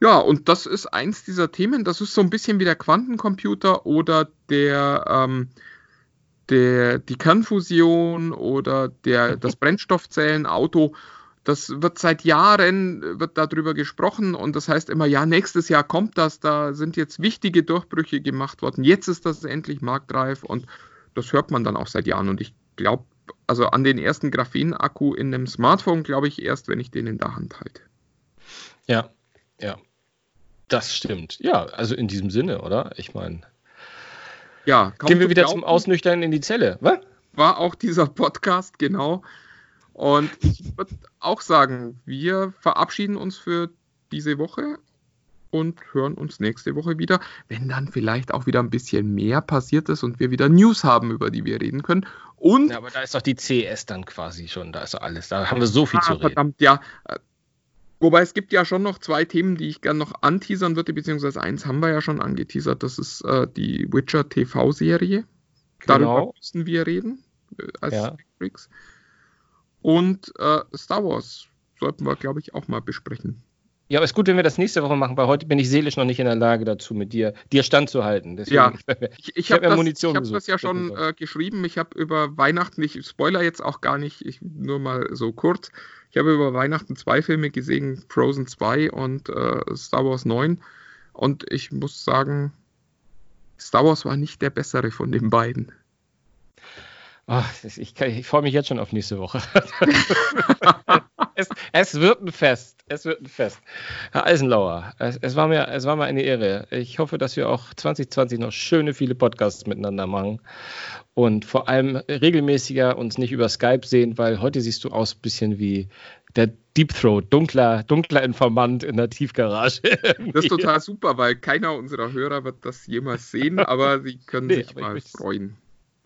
Ja, und das ist eins dieser Themen. Das ist so ein bisschen wie der Quantencomputer oder der, ähm, der, die Kernfusion oder der, das Brennstoffzellenauto. Das wird seit Jahren wird darüber gesprochen und das heißt immer, ja, nächstes Jahr kommt das, da sind jetzt wichtige Durchbrüche gemacht worden. Jetzt ist das endlich marktreif und das hört man dann auch seit Jahren. Und ich glaube, also an den ersten Graphen-Akku in einem Smartphone glaube ich erst, wenn ich den in der Hand halte. Ja, ja. Das stimmt. Ja, also in diesem Sinne, oder? Ich meine. Ja, gehen wir wieder glauben, zum Ausnüchtern in die Zelle. Was? War auch dieser Podcast, genau. Und ich würde auch sagen, wir verabschieden uns für diese Woche und hören uns nächste Woche wieder, wenn dann vielleicht auch wieder ein bisschen mehr passiert ist und wir wieder News haben, über die wir reden können. Und ja, aber da ist doch die CS dann quasi schon, da ist alles, da haben wir so viel ah, zu reden. Verdammt, ja, Wobei es gibt ja schon noch zwei Themen, die ich gerne noch anteasern würde, beziehungsweise eins haben wir ja schon angeteasert, das ist äh, die Witcher TV-Serie. Genau. Darüber müssen wir reden äh, als ja. Freaks. Und äh, Star Wars sollten wir, glaube ich, auch mal besprechen. Ja, aber es ist gut, wenn wir das nächste Woche machen, weil heute bin ich seelisch noch nicht in der Lage dazu, mit dir, dir standzuhalten. Deswegen, ja, ich, ich habe das, ich hab das ja schon äh, geschrieben. Ich habe über Weihnachten, ich spoiler jetzt auch gar nicht, ich, nur mal so kurz. Ich habe über Weihnachten zwei Filme gesehen, Frozen 2 und äh, Star Wars 9. Und ich muss sagen, Star Wars war nicht der bessere von den beiden. Oh, ich, ich freue mich jetzt schon auf nächste Woche. es, es, wird ein Fest. Es wird ein Fest. Herr Eisenlauer, es, es, war mir, es war mir eine Ehre. Ich hoffe, dass wir auch 2020 noch schöne, viele Podcasts miteinander machen und vor allem regelmäßiger uns nicht über Skype sehen, weil heute siehst du aus ein bisschen wie der Deep Throat, dunkler, dunkler Informant in der Tiefgarage. das ist total super, weil keiner unserer Hörer wird das jemals sehen, aber sie können nee, sich mal freuen.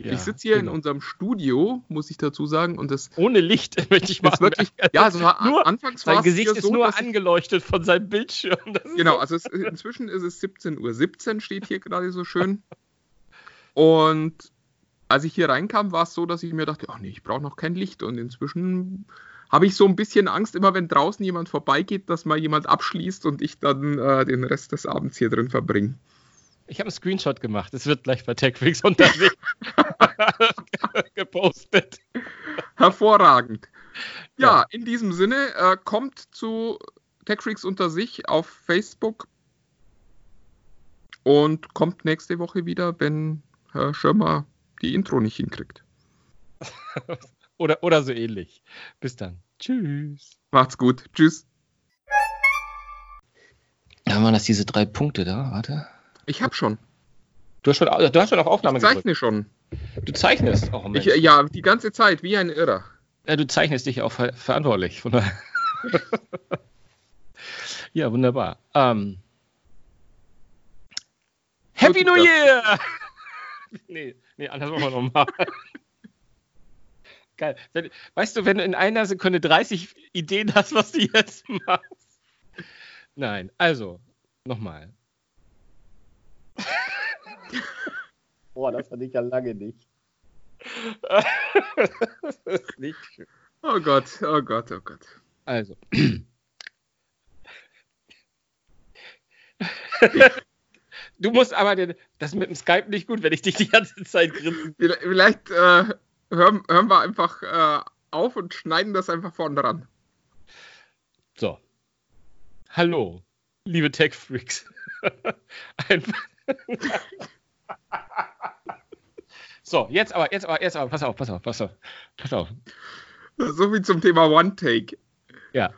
Ja, ich sitze hier genau. in unserem Studio, muss ich dazu sagen, und das ohne Licht möchte ich mal wirklich. Ja, also nur, anfangs sein Gesicht ist so, nur angeleuchtet von seinem Bildschirm. Genau, also es, inzwischen ist es 17:17 Uhr 17 steht hier gerade so schön. Und als ich hier reinkam, war es so, dass ich mir dachte, ach nee, ich brauche noch kein Licht. Und inzwischen habe ich so ein bisschen Angst, immer wenn draußen jemand vorbeigeht, dass mal jemand abschließt und ich dann äh, den Rest des Abends hier drin verbringe. Ich habe einen Screenshot gemacht. Es wird gleich bei TechFreaks unterwegs gepostet. Hervorragend. Ja, ja, in diesem Sinne, äh, kommt zu TechFreaks unter sich auf Facebook und kommt nächste Woche wieder, wenn Herr Schirmer die Intro nicht hinkriegt. oder, oder so ähnlich. Bis dann. Tschüss. Macht's gut. Tschüss. Ja, waren das diese drei Punkte da? Warte. Ich habe schon. Du hast schon, du hast schon auf Aufnahme Ich zeichne gedrückt. schon. Du zeichnest auch, ich, Ja, die ganze Zeit, wie ein Irrer. Ja, du zeichnest dich auch ver verantwortlich. ja, wunderbar. Um, Happy New Year! nee, nee, anders machen wir nochmal. Geil. Weißt du, wenn du in einer Sekunde 30 Ideen hast, was du jetzt machst? Nein, also, nochmal. Boah, das hatte ich ja lange nicht. das ist nicht schön. Oh Gott, oh Gott, oh Gott. Also. du musst aber den, das mit dem Skype nicht gut, wenn ich dich die ganze Zeit grinse. Vielleicht äh, hören, hören wir einfach äh, auf und schneiden das einfach vorne dran. So. Hallo, liebe Tech Freaks. Einfach So, jetzt aber, jetzt aber, jetzt aber, pass auf, pass auf, pass auf, pass auf. So viel zum Thema One Take. Ja.